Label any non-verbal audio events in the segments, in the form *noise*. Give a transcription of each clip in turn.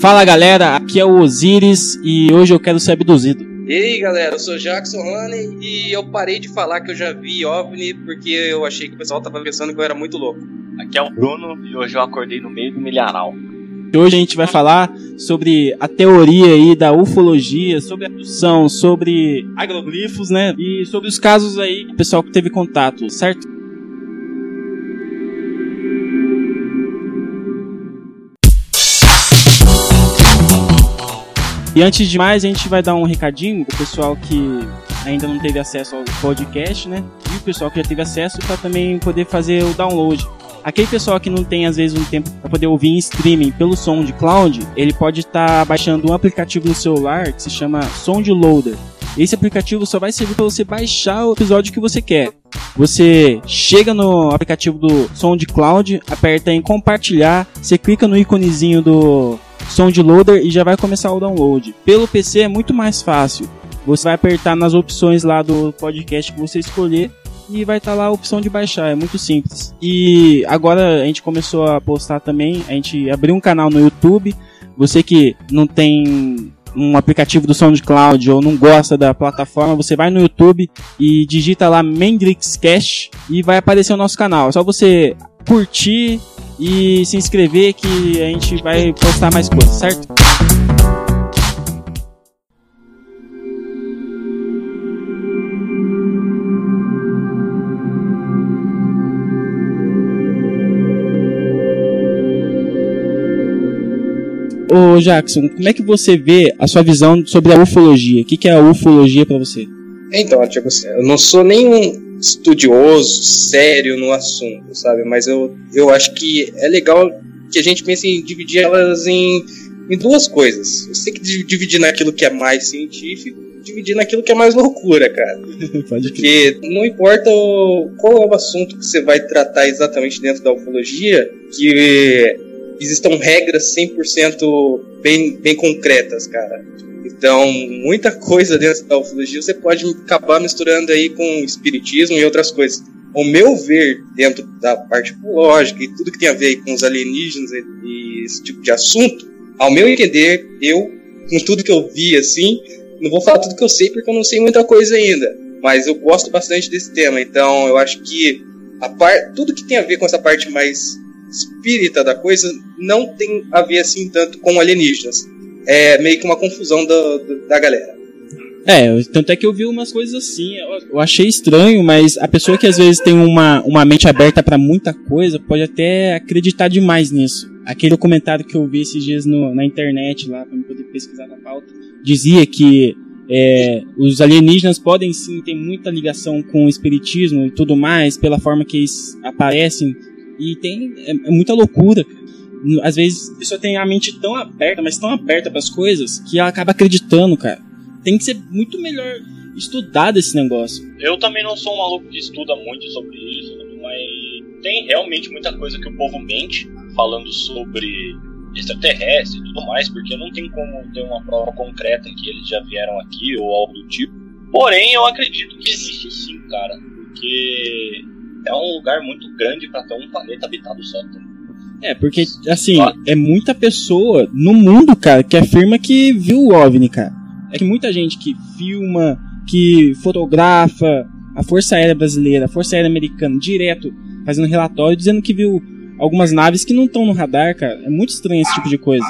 Fala galera, aqui é o Osiris e hoje eu quero ser abduzido. E aí galera, eu sou Jackson Honey e eu parei de falar que eu já vi OVNI porque eu achei que o pessoal tava pensando que eu era muito louco. Aqui é o Bruno e hoje eu acordei no meio do milharal. Hoje a gente vai falar sobre a teoria aí da ufologia, sobre a abdução, sobre agroglifos, né? E sobre os casos aí do pessoal que teve contato, certo? E antes de mais, a gente vai dar um recadinho pro pessoal que ainda não teve acesso ao podcast, né? E o pessoal que já teve acesso para também poder fazer o download. Aquele pessoal que não tem às vezes um tempo para poder ouvir em streaming pelo som de cloud, ele pode estar tá baixando um aplicativo no celular que se chama Sound Loader. Esse aplicativo só vai servir para você baixar o episódio que você quer. Você chega no aplicativo do SoundCloud, aperta em compartilhar, você clica no íconezinho do SoundLoader e já vai começar o download. Pelo PC é muito mais fácil. Você vai apertar nas opções lá do podcast que você escolher e vai estar tá lá a opção de baixar, é muito simples. E agora a gente começou a postar também, a gente abriu um canal no YouTube. Você que não tem um aplicativo do SoundCloud ou não gosta da plataforma, você vai no YouTube e digita lá Mendrix Cash e vai aparecer o nosso canal. É só você curtir, e se inscrever que a gente vai postar mais coisas, certo? Ô Jackson, como é que você vê a sua visão sobre a ufologia? O que é a ufologia para você? Então, tipo assim, eu não sou nenhum estudioso, sério no assunto, sabe? Mas eu, eu acho que é legal que a gente pense em dividir elas em, em duas coisas. Você tem que dividir naquilo que é mais científico dividir naquilo que é mais loucura, cara. *laughs* Porque não importa o, qual é o assunto que você vai tratar exatamente dentro da ufologia, que existam regras 100% bem, bem concretas, cara. Então, muita coisa dentro da ufologia você pode acabar misturando aí com espiritismo e outras coisas. O meu ver dentro da parte ufológica e tudo que tem a ver com os alienígenas e esse tipo de assunto, ao meu entender, eu, com tudo que eu vi assim, não vou falar tudo que eu sei porque eu não sei muita coisa ainda, mas eu gosto bastante desse tema. Então, eu acho que a par... tudo que tem a ver com essa parte mais espírita da coisa não tem a ver assim tanto com alienígenas é meio que uma confusão do, da galera. É, tanto é que eu vi umas coisas assim, eu, eu, achei estranho, mas a pessoa que às vezes tem uma, uma mente aberta para muita coisa pode até acreditar demais nisso. Aquele comentário que eu vi esses dias no, na internet lá, pra eu poder pesquisar na pauta, dizia que é, os alienígenas podem sim ter muita ligação com o espiritismo e tudo mais, pela forma que eles aparecem, e tem é, é muita loucura às vezes a pessoa tem a mente tão aberta, mas tão aberta para as coisas, que ela acaba acreditando, cara. Tem que ser muito melhor estudado esse negócio. Eu também não sou um maluco que estuda muito sobre isso, mas tem realmente muita coisa que o povo mente falando sobre extraterrestre e tudo mais, porque não tem como ter uma prova concreta que eles já vieram aqui ou algo do tipo. Porém, eu acredito que existe sim, cara, porque é um lugar muito grande para ter um planeta habitado só. Também. É, porque, assim, é muita pessoa no mundo, cara, que afirma que viu o OVNI, cara. É que muita gente que filma, que fotografa a Força Aérea Brasileira, a Força Aérea Americana, direto, fazendo relatório, dizendo que viu algumas naves que não estão no radar, cara. É muito estranho esse tipo de coisa.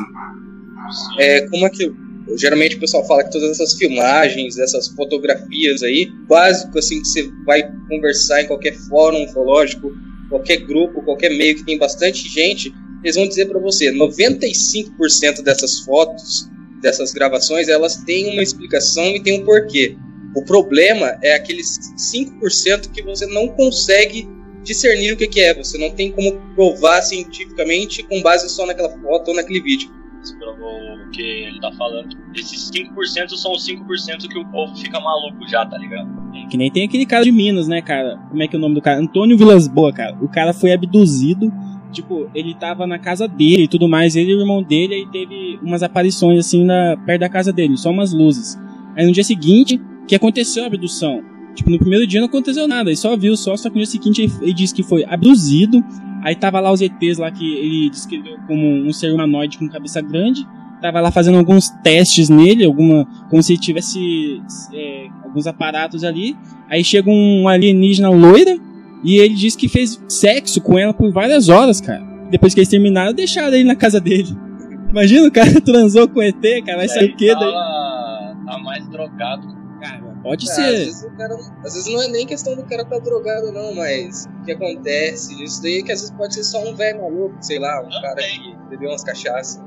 É, como é que. Geralmente o pessoal fala que todas essas filmagens, essas fotografias aí, básico assim, que você vai conversar em qualquer fórum ufológico, qualquer grupo, qualquer meio que tem bastante gente, eles vão dizer para você, 95% dessas fotos, dessas gravações, elas têm uma explicação e tem um porquê. O problema é aqueles 5% que você não consegue discernir o que, que é. Você não tem como provar cientificamente com base só naquela foto ou naquele vídeo. O que ele tá falando. Esses 5% são os 5% que o povo fica maluco já, tá ligado? Que nem tem aquele cara de Minas, né, cara? Como é que é o nome do cara? Antônio Vilas Boa, cara. O cara foi abduzido. Tipo, ele tava na casa dele e tudo mais. Ele e o irmão dele, aí teve umas aparições assim na, perto da casa dele, só umas luzes. Aí no dia seguinte, que aconteceu a abdução. Tipo, no primeiro dia não aconteceu nada, ele só viu só, só que no dia seguinte ele, ele disse que foi abduzido. Aí tava lá os ETs lá que ele descreveu como um ser humanoide com cabeça grande. tava lá fazendo alguns testes nele, alguma. como se tivesse é, alguns aparatos ali. Aí chega um alienígena loira e ele diz que fez sexo com ela por várias horas, cara. Depois que eles terminaram, deixaram ele na casa dele. *laughs* Imagina o cara *laughs* transou com ET, cara, vai ser o quê daí? Tá mais drogado Pode é, ser. Às vezes, cara, às vezes, não é nem questão do cara estar tá drogado, não, mas o que acontece? Isso daí é que às vezes pode ser só um velho maluco, sei lá, um cara que bebeu umas cachaças.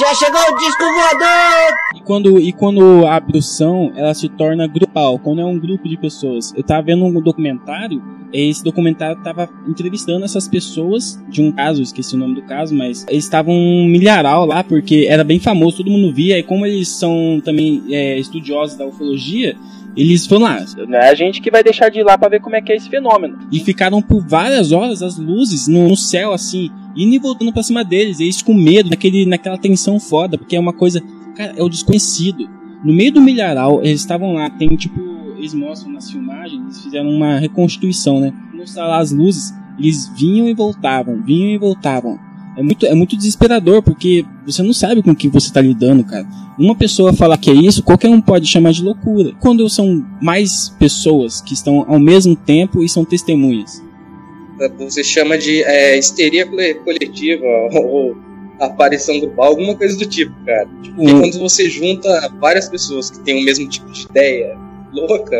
Já chegou o disco voador! E quando, e quando a abdução ela se torna grupal, quando é um grupo de pessoas. Eu tava vendo um documentário, esse documentário tava entrevistando essas pessoas de um caso, esqueci o nome do caso, mas eles estavam um milharal lá, porque era bem famoso, todo mundo via, e como eles são também é, estudiosos da ufologia, eles foram lá. Não é a gente que vai deixar de ir lá para ver como é que é esse fenômeno. E ficaram por várias horas as luzes no, no céu, assim, indo e voltando pra cima deles. Eles com medo, naquele, naquela tensão foda, porque é uma coisa. Cara, é o desconhecido. No meio do milharal, eles estavam lá, tem tipo. Eles mostram nas filmagens, eles fizeram uma reconstituição, né? Mostrar lá as luzes, eles vinham e voltavam, vinham e voltavam é muito, é muito desesperador, porque você não sabe com o que você está lidando, cara. Uma pessoa falar que é isso, qualquer um pode chamar de loucura. Quando são mais pessoas que estão ao mesmo tempo e são testemunhas. Você chama de é, histeria coletiva *laughs* ou aparição grupal, alguma coisa do tipo, cara. Porque quando você junta várias pessoas que têm o mesmo tipo de ideia louca,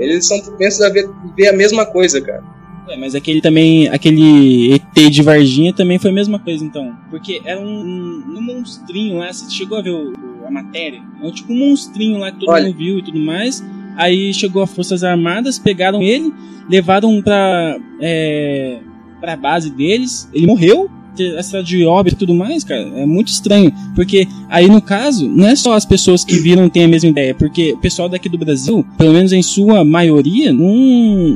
eles são propensos a ver, ver a mesma coisa, cara. É, mas aquele também, aquele ET de Varginha também foi a mesma coisa, então. Porque era um, um, um monstrinho lá, você chegou a ver o, a matéria? É um, tipo um monstrinho lá que todo Olha. mundo viu e tudo mais. Aí chegou as Forças Armadas, pegaram ele, levaram pra, é, pra base deles, ele morreu, essa de óbito e tudo mais, cara, é muito estranho. Porque aí, no caso, não é só as pessoas que viram têm a mesma ideia, porque o pessoal daqui do Brasil, pelo menos em sua maioria, não,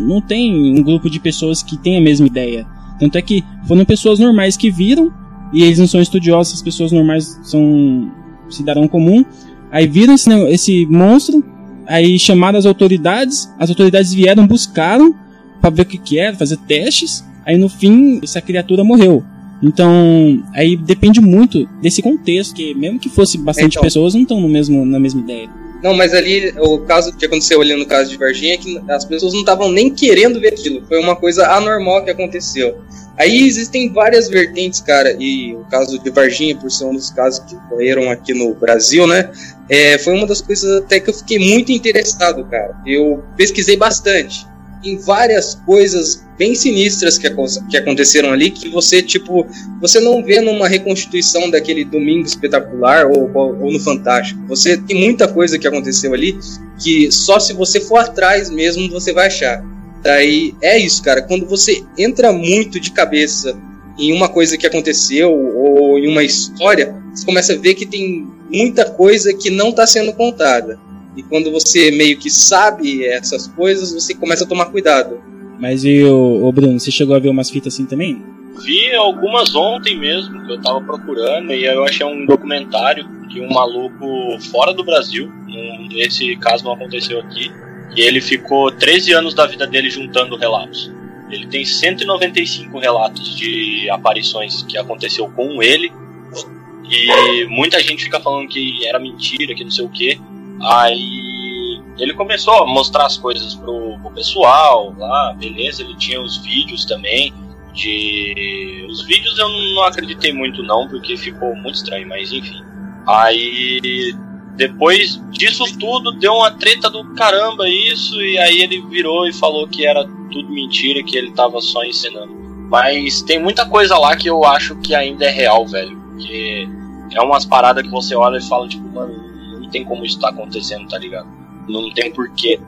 não tem um grupo de pessoas que tem a mesma ideia. Tanto é que foram pessoas normais que viram, e eles não são estudiosos, as pessoas normais são cidadão comum. Aí viram esse, esse monstro, aí chamaram as autoridades, as autoridades vieram, buscaram para ver o que, que era, fazer testes. Aí no fim, essa criatura morreu. Então, aí depende muito desse contexto, que mesmo que fosse bastante então, pessoas, não estão no mesmo, na mesma ideia. Não, mas ali, o caso que aconteceu ali no caso de Varginha é que as pessoas não estavam nem querendo ver aquilo. Foi uma coisa anormal que aconteceu. Aí existem várias vertentes, cara, e o caso de Varginha, por ser um dos casos que ocorreram aqui no Brasil, né? É, foi uma das coisas até que eu fiquei muito interessado, cara. Eu pesquisei bastante em várias coisas bem sinistras que, que aconteceram ali que você, tipo, você não vê numa reconstituição daquele Domingo Espetacular ou, ou, ou, no Fantástico. Você tem muita coisa que aconteceu ali que só se você for atrás mesmo você vai achar. Daí é isso, cara. Quando você entra muito de cabeça em uma coisa que aconteceu ou em uma história, você começa a ver que tem muita coisa que não está sendo contada. E quando você meio que sabe essas coisas, você começa a tomar cuidado. Mas e o, o Bruno, você chegou a ver umas fitas assim também? Vi algumas ontem mesmo, que eu tava procurando, e eu achei um documentário que um maluco fora do Brasil, nesse caso não aconteceu aqui, e ele ficou 13 anos da vida dele juntando relatos. Ele tem 195 relatos de aparições que aconteceu com ele, e muita gente fica falando que era mentira, que não sei o que. Aí ele começou a mostrar as coisas pro, pro pessoal lá, beleza, ele tinha os vídeos também. De. Os vídeos eu não acreditei muito não, porque ficou muito estranho, mas enfim. Aí depois disso tudo deu uma treta do caramba isso, e aí ele virou e falou que era tudo mentira, que ele tava só ensinando. Mas tem muita coisa lá que eu acho que ainda é real, velho. Porque é umas paradas que você olha e fala, tipo, mano, tem como isso tá acontecendo, tá ligado? Não tem porquê.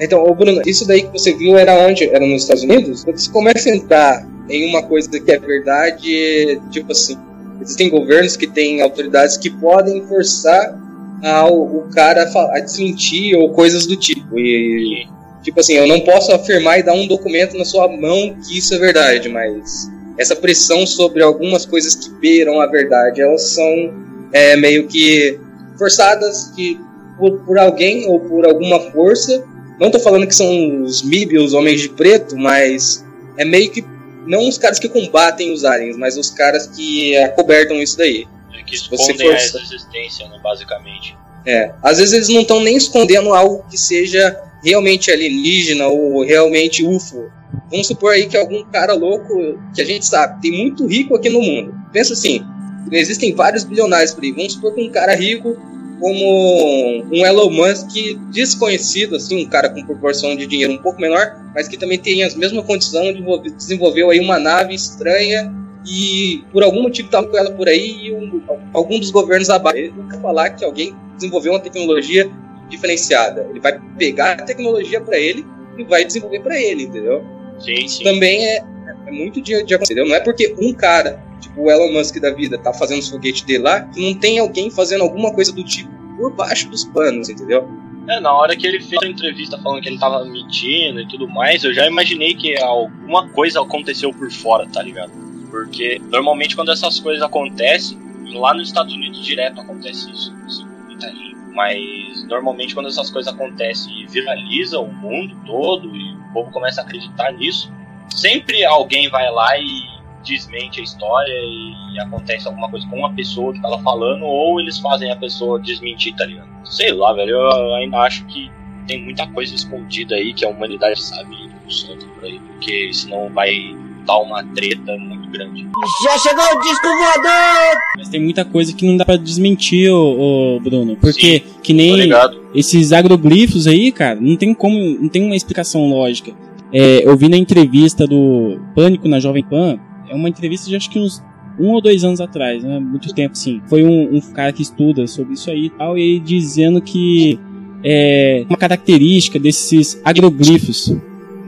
Então, ô Bruno, isso daí que você viu era onde? Era nos Estados Unidos? Quando você começa a entrar em uma coisa que é verdade, tipo assim, existem governos que têm autoridades que podem forçar ao, o cara a, a desmentir ou coisas do tipo. E, tipo assim, eu não posso afirmar e dar um documento na sua mão que isso é verdade, mas essa pressão sobre algumas coisas que beiram a verdade, elas são é, meio que forçadas que por, por alguém ou por alguma força. Não estou falando que são os MIB, os homens de preto, mas é meio que não os caras que combatem os aliens, mas os caras que acobertam isso daí. É Que você escondem for- a existência, né, basicamente. É, às vezes eles não estão nem escondendo algo que seja realmente alienígena ou realmente UFO. Vamos supor aí que algum cara louco, que a gente sabe, tem muito rico aqui no mundo. Pensa assim, existem vários bilionários por aí. Vamos supor que um cara rico como um Elon Musk desconhecido, assim, um cara com proporção de dinheiro um pouco menor, mas que também tem as mesmas condições de desenvolver- desenvolveu aí uma nave estranha e por algum motivo tava com ela por aí e um- algum dos governos abaixo. Ele nunca falar que alguém desenvolveu uma tecnologia diferenciada. Ele vai pegar a tecnologia para ele e vai desenvolver para ele, entendeu? Sim, sim. Também é, é muito de, de acontecer, entendeu? Não é porque um cara, tipo o Elon Musk da vida, tá fazendo os foguetes dele lá, que não tem alguém fazendo alguma coisa do tipo por baixo dos panos, entendeu? É, na hora que ele fez a entrevista falando que ele tava mentindo e tudo mais, eu já imaginei que alguma coisa aconteceu por fora, tá ligado? Porque normalmente quando essas coisas acontecem, e lá nos Estados Unidos direto acontece isso, assim, muita. Mas normalmente quando essas coisas acontecem e viraliza o mundo todo e o povo começa a acreditar nisso, sempre alguém vai lá e desmente a história e acontece alguma coisa com a pessoa que tava falando, ou eles fazem a pessoa desmentir, tá ligado? Sei lá, velho, eu ainda acho que tem muita coisa escondida aí que a humanidade sabe e não solta por aí, porque senão vai dar uma treta muito grande. Já chegou o disco voador! Mas tem muita coisa que não dá pra desmentir, ô, ô, Bruno. Porque que Tô nem esses agroglifos aí, cara, não tem como, não tem uma explicação lógica. É, eu vi na entrevista do Pânico na Jovem Pan, é uma entrevista de acho que uns um ou dois anos atrás, né? Muito tempo, sim. Foi um, um cara que estuda sobre isso aí e tal, e ele dizendo que é uma característica desses agroglifos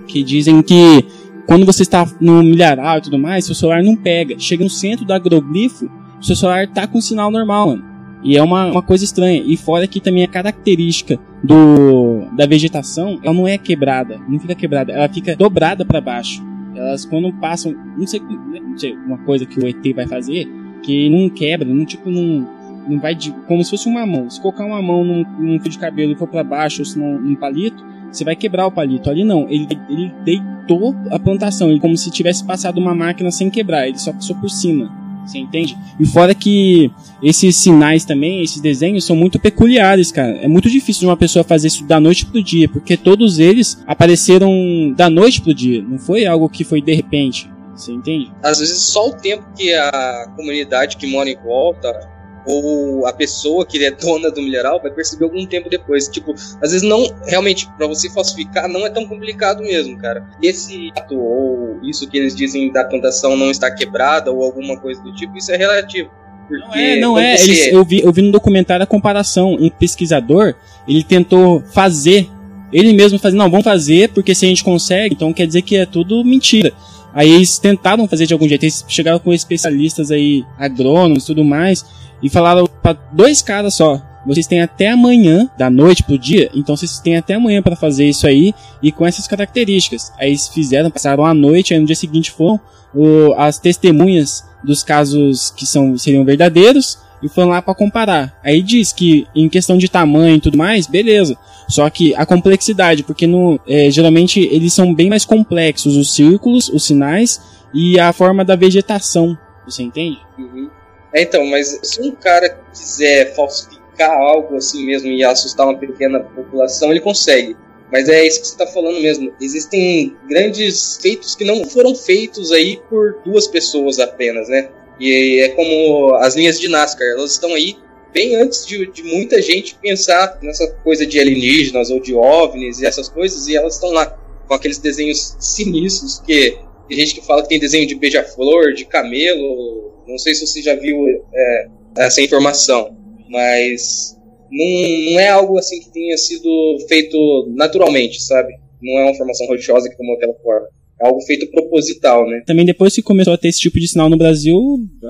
que dizem que quando você está no milharal e tudo mais, seu celular não pega. Chega no centro do agroglifo, seu celular tá com sinal normal, mano. E é uma, uma coisa estranha. E fora que também a característica do da vegetação, ela não é quebrada, não fica quebrada, ela fica dobrada para baixo. Elas quando passam, não sei, não sei, uma coisa que o ET vai fazer, que não quebra, não tipo não não vai de, como se fosse uma mão. Se colocar uma mão num, num fio de cabelo e for para baixo ou se não num palito, você vai quebrar o palito. Ali não, ele, ele deitou a plantação, ele como se tivesse passado uma máquina sem quebrar, ele só passou por cima. Você entende? E fora que esses sinais também, esses desenhos são muito peculiares, cara. É muito difícil de uma pessoa fazer isso da noite pro dia, porque todos eles apareceram da noite pro dia. Não foi algo que foi de repente. Você entende? Às vezes só o tempo que a comunidade que mora em volta ou a pessoa que é dona do mineral vai perceber algum tempo depois. Tipo, às vezes não, realmente, para você falsificar não é tão complicado mesmo, cara. Esse ato ou isso que eles dizem da plantação não está quebrada ou alguma coisa do tipo, isso é relativo. Não é, não é. Eles- eu, vi, eu vi no documentário a comparação. Um pesquisador, ele tentou fazer. Ele mesmo fazer, não, vamos fazer, porque se a gente consegue, então quer dizer que é tudo mentira. Aí eles tentaram fazer de algum jeito, eles chegaram com especialistas aí, agrônomos e tudo mais, e falaram para dois caras só. Vocês têm até amanhã, da noite pro dia, então vocês têm até amanhã para fazer isso aí e com essas características. Aí eles fizeram, passaram a noite, aí no dia seguinte foram o- as testemunhas dos casos que são seriam verdadeiros e foram lá para comparar. Aí diz que em questão de tamanho e tudo mais, beleza. Só que a complexidade, porque no, é, geralmente eles são bem mais complexos, os círculos, os sinais e a forma da vegetação. Você entende? Uhum. É, então, mas se um cara quiser falsificar algo assim mesmo e assustar uma pequena população, ele consegue. Mas é isso que você está falando mesmo. Existem grandes feitos que não foram feitos aí por duas pessoas apenas, né? E é como as linhas de NASCAR, elas estão aí bem antes de, de muita gente pensar nessa coisa de alienígenas ou de OVNIs e essas coisas, e elas estão lá com aqueles desenhos sinistros que tem gente que fala que tem desenho de beija-flor, de camelo. Não sei se você já viu é, essa informação, mas não, não é algo assim que tenha sido feito naturalmente, sabe? Não é uma formação rochosa que tomou aquela forma. É algo feito proposital, né? Também depois que começou a ter esse tipo de sinal no Brasil,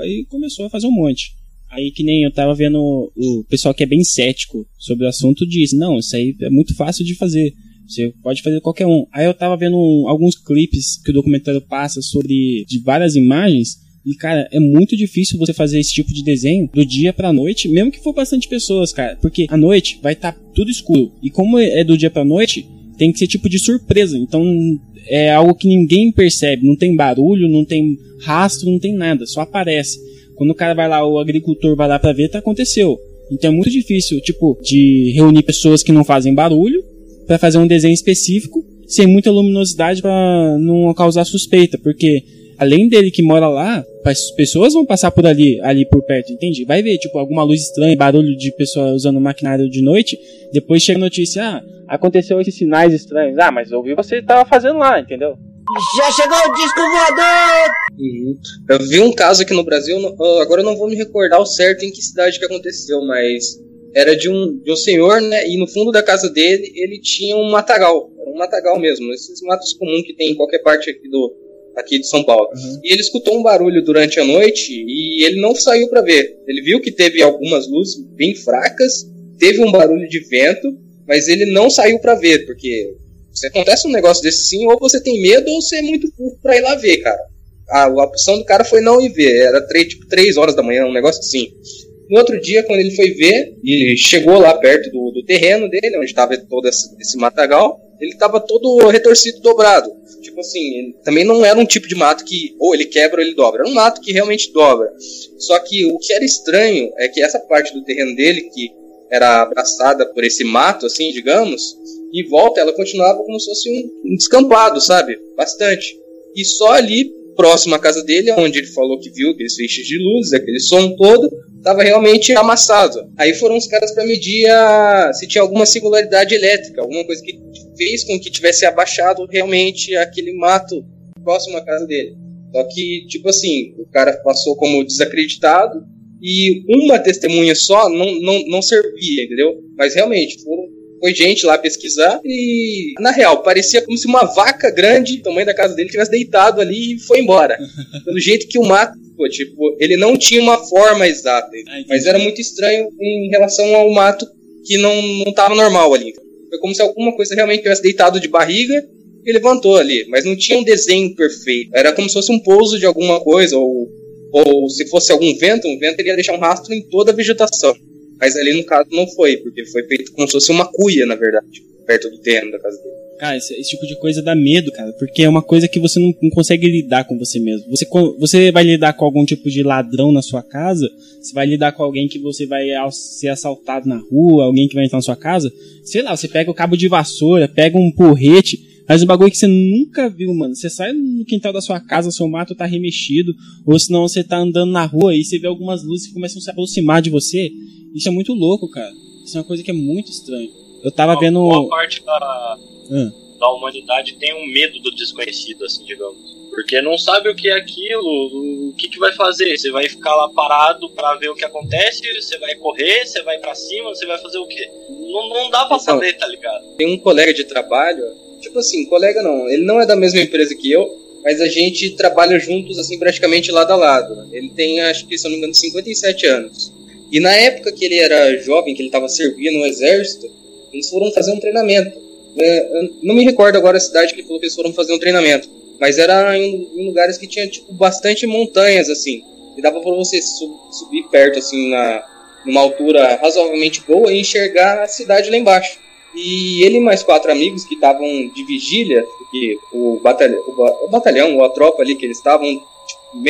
aí começou a fazer um monte. Aí que nem eu tava vendo o pessoal que é bem cético sobre o assunto diz, não, isso aí é muito fácil de fazer. Você pode fazer qualquer um. Aí eu tava vendo alguns clipes que o documentário passa sobre de várias imagens. E, cara, é muito difícil você fazer esse tipo de desenho do dia pra noite, mesmo que for bastante pessoas, cara. Porque à noite vai estar tudo escuro. E como é do dia pra noite, tem que ser tipo de surpresa. Então é algo que ninguém percebe. Não tem barulho, não tem rastro, não tem nada. Só aparece. Quando o cara vai lá, o agricultor vai lá pra ver, tá aconteceu. Então é muito difícil, tipo, de reunir pessoas que não fazem barulho para fazer um desenho específico sem muita luminosidade para não causar suspeita, porque além dele que mora lá, as pessoas vão passar por ali, ali por perto, entende? Vai ver, tipo, alguma luz estranha, barulho de pessoa usando maquinário de noite, depois chega a notícia, ah, aconteceu esses sinais estranhos. Ah, mas eu vi você tava fazendo lá, entendeu? Já chegou o disco voador! Uhum. Eu vi um caso aqui no Brasil, agora eu não vou me recordar o certo em que cidade que aconteceu, mas era de um, de um senhor, né? E no fundo da casa dele ele tinha um matagal, um matagal mesmo, esses matos comuns que tem em qualquer parte aqui do aqui de São Paulo. Uhum. E ele escutou um barulho durante a noite e ele não saiu para ver. Ele viu que teve algumas luzes bem fracas, teve um barulho de vento, mas ele não saiu para ver, porque se acontece um negócio desse sim, ou você tem medo ou você é muito burro pra ir lá ver, cara. A, a opção do cara foi não ir ver. Era três, tipo 3 horas da manhã, um negócio assim. No outro dia, quando ele foi ver, e chegou lá perto do, do terreno dele, onde estava todo esse, esse matagal, ele estava todo retorcido, dobrado. Tipo assim, também não era um tipo de mato que ou ele quebra ou ele dobra. Era um mato que realmente dobra. Só que o que era estranho é que essa parte do terreno dele, que era abraçada por esse mato, assim, digamos, em volta ela continuava como se fosse um, um descampado, sabe? Bastante. E só ali, próximo à casa dele, onde ele falou que viu aqueles feixes de luz, aquele som todo, estava realmente amassado. Aí foram os caras para medir a, se tinha alguma singularidade elétrica, alguma coisa que fez com que tivesse abaixado realmente aquele mato próximo à casa dele. Só que, tipo assim, o cara passou como desacreditado e uma testemunha só não, não, não servia, entendeu? Mas realmente, foram foi gente lá pesquisar e, na real, parecia como se uma vaca grande, tamanho da casa dele, tivesse deitado ali e foi embora. *laughs* Pelo jeito que o mato, pô, tipo, ele não tinha uma forma exata, mas era muito estranho em relação ao mato que não, não tava normal ali. Foi como se alguma coisa realmente tivesse deitado de barriga e levantou ali, mas não tinha um desenho perfeito. Era como se fosse um pouso de alguma coisa, ou, ou se fosse algum vento, um vento ele ia deixar um rastro em toda a vegetação. Mas ali no caso não foi, porque foi feito como se fosse uma cuia, na verdade, perto do terreno da casa dele. Cara, esse, esse, tipo de coisa dá medo, cara, porque é uma coisa que você não, não, consegue lidar com você mesmo. Você, você vai lidar com algum tipo de ladrão na sua casa, você vai lidar com alguém que você vai ser assaltado na rua, alguém que vai entrar na sua casa, sei lá, você pega o cabo de vassoura, pega um porrete, mas um bagulho que você nunca viu, mano. Você sai no quintal da sua casa, seu mato tá remexido, ou senão você tá andando na rua e você vê algumas luzes que começam a se aproximar de você. Isso é muito louco, cara. Isso é uma coisa que é muito estranha. Eu tava uma, vendo. Boa parte da, hum. da humanidade tem um medo do desconhecido, assim, digamos. Porque não sabe o que é aquilo, o que, que vai fazer. Você vai ficar lá parado para ver o que acontece, você vai correr, você vai para cima, você vai fazer o quê? Não, não dá pra então, saber, tá ligado? Tem um colega de trabalho, tipo assim, colega não, ele não é da mesma empresa que eu, mas a gente trabalha juntos, assim, praticamente lado a lado. Ele tem, acho que, se não me engano, 57 anos. E na época que ele era jovem, que ele estava servindo no exército, eles foram fazer um treinamento. É, não me recordo agora a cidade que ele falou que eles foram fazer um treinamento, mas era em, em lugares que tinha tipo bastante montanhas assim, e dava para você sub, subir perto assim na numa altura razoavelmente boa e enxergar a cidade lá embaixo. E ele e mais quatro amigos que estavam de vigília, porque o batalhão, o batalhão, a tropa ali que eles estavam, tipo,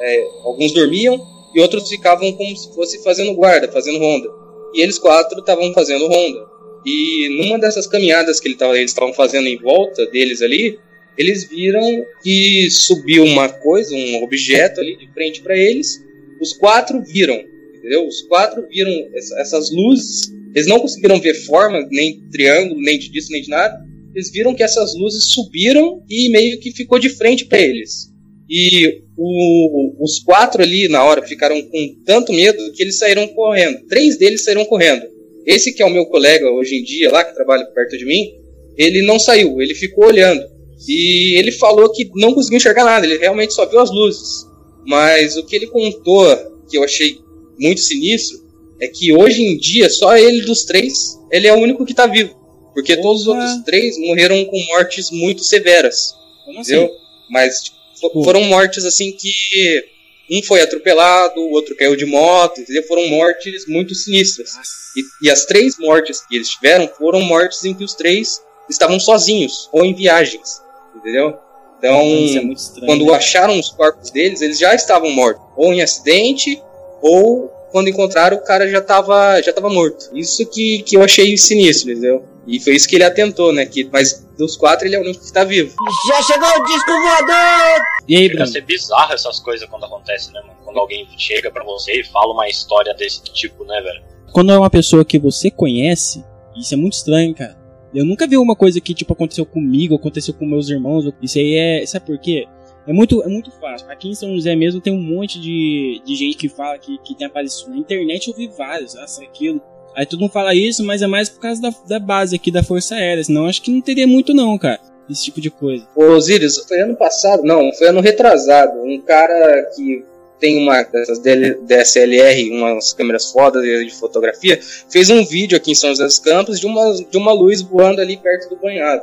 é, alguns dormiam e outros ficavam como se fosse fazendo guarda, fazendo ronda. E eles quatro estavam fazendo ronda. E numa dessas caminhadas que eles estavam fazendo em volta deles ali, eles viram que subiu uma coisa, um objeto ali de frente para eles. Os quatro viram, entendeu? Os quatro viram essas luzes. Eles não conseguiram ver forma, nem triângulo, nem disso, nem de nada. Eles viram que essas luzes subiram e meio que ficou de frente para eles. E o, os quatro ali na hora ficaram com tanto medo que eles saíram correndo. Três deles saíram correndo. Esse que é o meu colega hoje em dia lá, que trabalha perto de mim, ele não saiu, ele ficou olhando. E ele falou que não conseguiu enxergar nada, ele realmente só viu as luzes. Mas o que ele contou, que eu achei muito sinistro, é que hoje em dia, só ele dos três, ele é o único que está vivo. Porque Opa. todos os outros três morreram com mortes muito severas. Como entendeu? Assim? Mas tipo, foram mortes assim que um foi atropelado, o outro caiu de moto, entendeu? Foram mortes muito sinistras. E, e, as três mortes que eles tiveram foram mortes em que os três estavam sozinhos ou em viagens, entendeu? Então, é estranho. quando né? acharam os corpos deles, eles já estavam mortos. Ou em acidente, ou quando encontraram, o cara já estava já tava morto. Isso que, que eu achei sinistro, entendeu? E foi isso que ele atentou, né? Que, mas dos quatro, ele é o único que está vivo. Já chegou o disco voador! E aí, Chega a ser bizarro essas coisas quando acontecem, né, mano? Quando alguém chega pra você e fala uma história desse tipo, né, velho? Quando é uma pessoa que você conhece, isso é muito estranho, cara. Eu nunca vi uma coisa que, tipo, aconteceu comigo, aconteceu com meus irmãos. Isso aí é. Sabe por quê? É muito, é muito fácil. Aqui em São José mesmo tem um monte de, de gente que fala que, que tem aparecido. Na internet eu vi vários, essa, aquilo. Aí todo mundo fala isso, mas é mais por causa da, da base aqui da Força Aérea. Senão acho que não teria muito, não, cara. Esse tipo de coisa. Ô, Osiris, foi ano passado? Não, foi ano retrasado. Um cara que tem uma dessas DSLR, umas câmeras fodas de fotografia, fez um vídeo aqui em São José dos Campos de uma, de uma luz voando ali perto do banhado.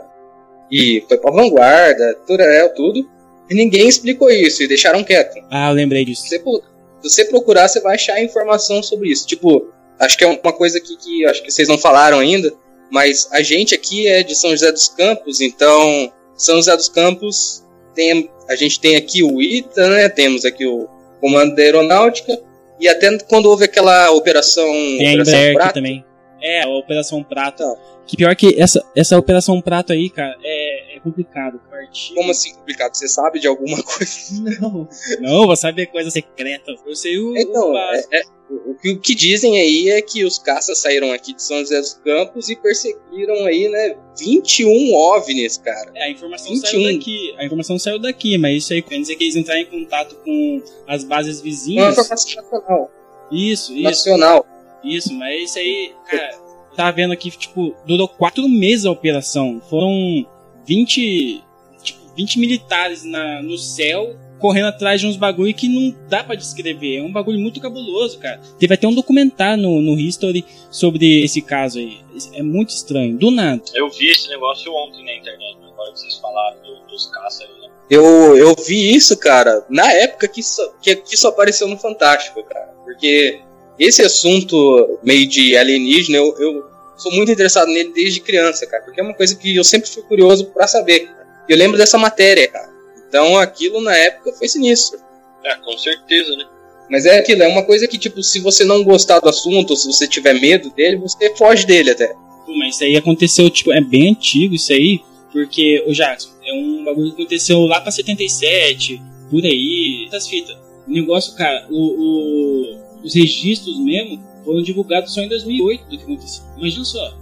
E foi pra vanguarda, Turel, tudo. E ninguém explicou isso e deixaram quieto. Ah, eu lembrei disso. Se você, se você procurar, você vai achar informação sobre isso. Tipo, acho que é uma coisa aqui que acho que vocês não falaram ainda, mas a gente aqui é de São José dos Campos, então São José dos Campos tem a gente tem aqui o ITA, né? Temos aqui o Comando da Aeronáutica e até quando houve aquela operação, Tem a operação Embraer Prata, também. É, a Operação Prato. Então. Que pior que essa, essa Operação Prato aí, cara, é, complicado. Partir... como assim complicado? Você sabe de alguma *laughs* coisa? Não. Não, vou saber coisa secreta. Eu sei o. Então, o é, é, o, que, o que dizem aí é que os caças saíram aqui de São José dos Campos e perseguiram aí, né, 21 OVNIs, cara. É, a informação 21. saiu daqui. A informação saiu daqui, mas isso aí quer dizer que eles entraram em contato com as bases vizinhas. informação nacional. Isso, isso, Nacional. isso. Mas isso aí, cara, tá vendo aqui, tipo, durou quatro meses a operação. Foram 20, tipo, 20 militares na, no céu correndo atrás de uns bagulho que não dá pra descrever. É um bagulho muito cabuloso, cara. Teve até um documentário no, no History sobre esse caso aí. É muito estranho. Do nada. Eu vi esse negócio ontem na internet, agora que vocês falaram do- dos caças aí, né? Eu, eu vi isso, cara, na época que isso, que, que isso apareceu no Fantástico, cara. Porque esse assunto meio de alienígena, eu, eu sou muito interessado nele desde criança, cara. Porque é uma coisa que eu sempre fui curioso pra saber. cara. Eu lembro dessa matéria, cara. Então aquilo na época foi sinistro. É, com certeza, né? Mas é aquilo, é uma coisa que, tipo, se você não gostar do assunto, ou se você tiver medo dele, você foge dele até. Pô, mas isso aí aconteceu, tipo, é bem antigo isso aí. Porque, o Jackson, é um bagulho que aconteceu lá pra 77, por aí, essas fitas. O negócio, cara, o, o- os registros mesmo foram divulgados só em 2008 do que aconteceu. Imagina só.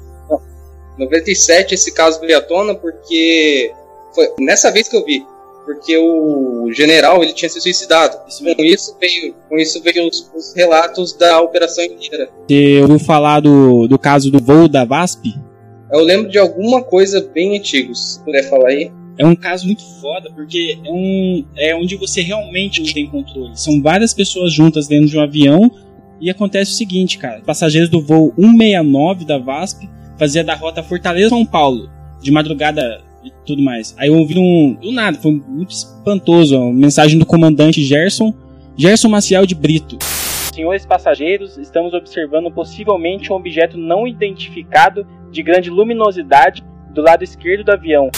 97 esse caso veio à tona porque foi nessa vez que eu vi, porque o general ele tinha se suicidado. Isso Com isso veio, com isso veio os, os relatos da operação inteira. Você ouviu falar do, do caso do voo da VASP? Eu lembro de alguma coisa bem antiga, se puder falar aí. É um caso muito foda, porque é, um, é onde você realmente não tem controle. São várias pessoas juntas dentro de um avião e acontece o seguinte, cara. Passageiros do voo 169 da VASP fazia da rota Fortaleza-São Paulo, de madrugada e tudo mais. Aí eu ouvi um... Do nada, foi muito espantoso. A mensagem do comandante Gerson, Gerson Maciel de Brito. Senhores passageiros, estamos observando possivelmente um objeto não identificado de grande luminosidade do lado esquerdo do avião.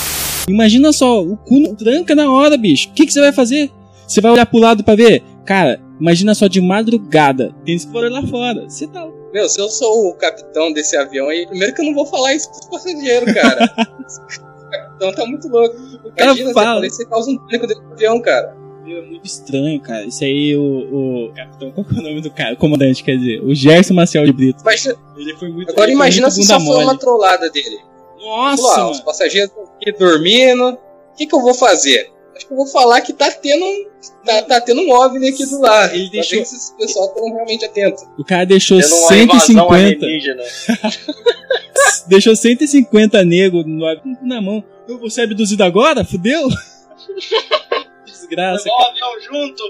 Imagina só, o cu tranca na hora, bicho. O que, que você vai fazer? Você vai olhar pro lado pra ver? Cara, imagina só de madrugada. Tem explorador lá fora. Você tá. Meu, se eu sou o capitão desse avião aí, primeiro que eu não vou falar isso pros passageiros, cara. o *laughs* capitão tá muito louco. Imagina, você, fala. você causa um pânico dentro do avião, cara. Meu, É muito estranho, cara. Isso aí, o, o capitão, qual que é o nome do cara? O comandante, quer dizer, o Gerson Maciel de Brito. Imagina, Ele foi muito. agora foi imagina muito se só mole. uma trollada dele. Nossa, Falou, ah, os passageiros estão aqui dormindo. O que, que eu vou fazer? Acho que eu vou falar que tá tendo um, tá, tá tendo um OVNI aqui do lado. Ele Pra deixou- ver se esse pessoal estão realmente atentos. O cara deixou Tendo uma invasão 150. alienígena. *laughs* Deixou 150 negros no na mão. Eu vou ser abduzido agora? Fudeu? *laughs* Desgraça. Levou o avião junto.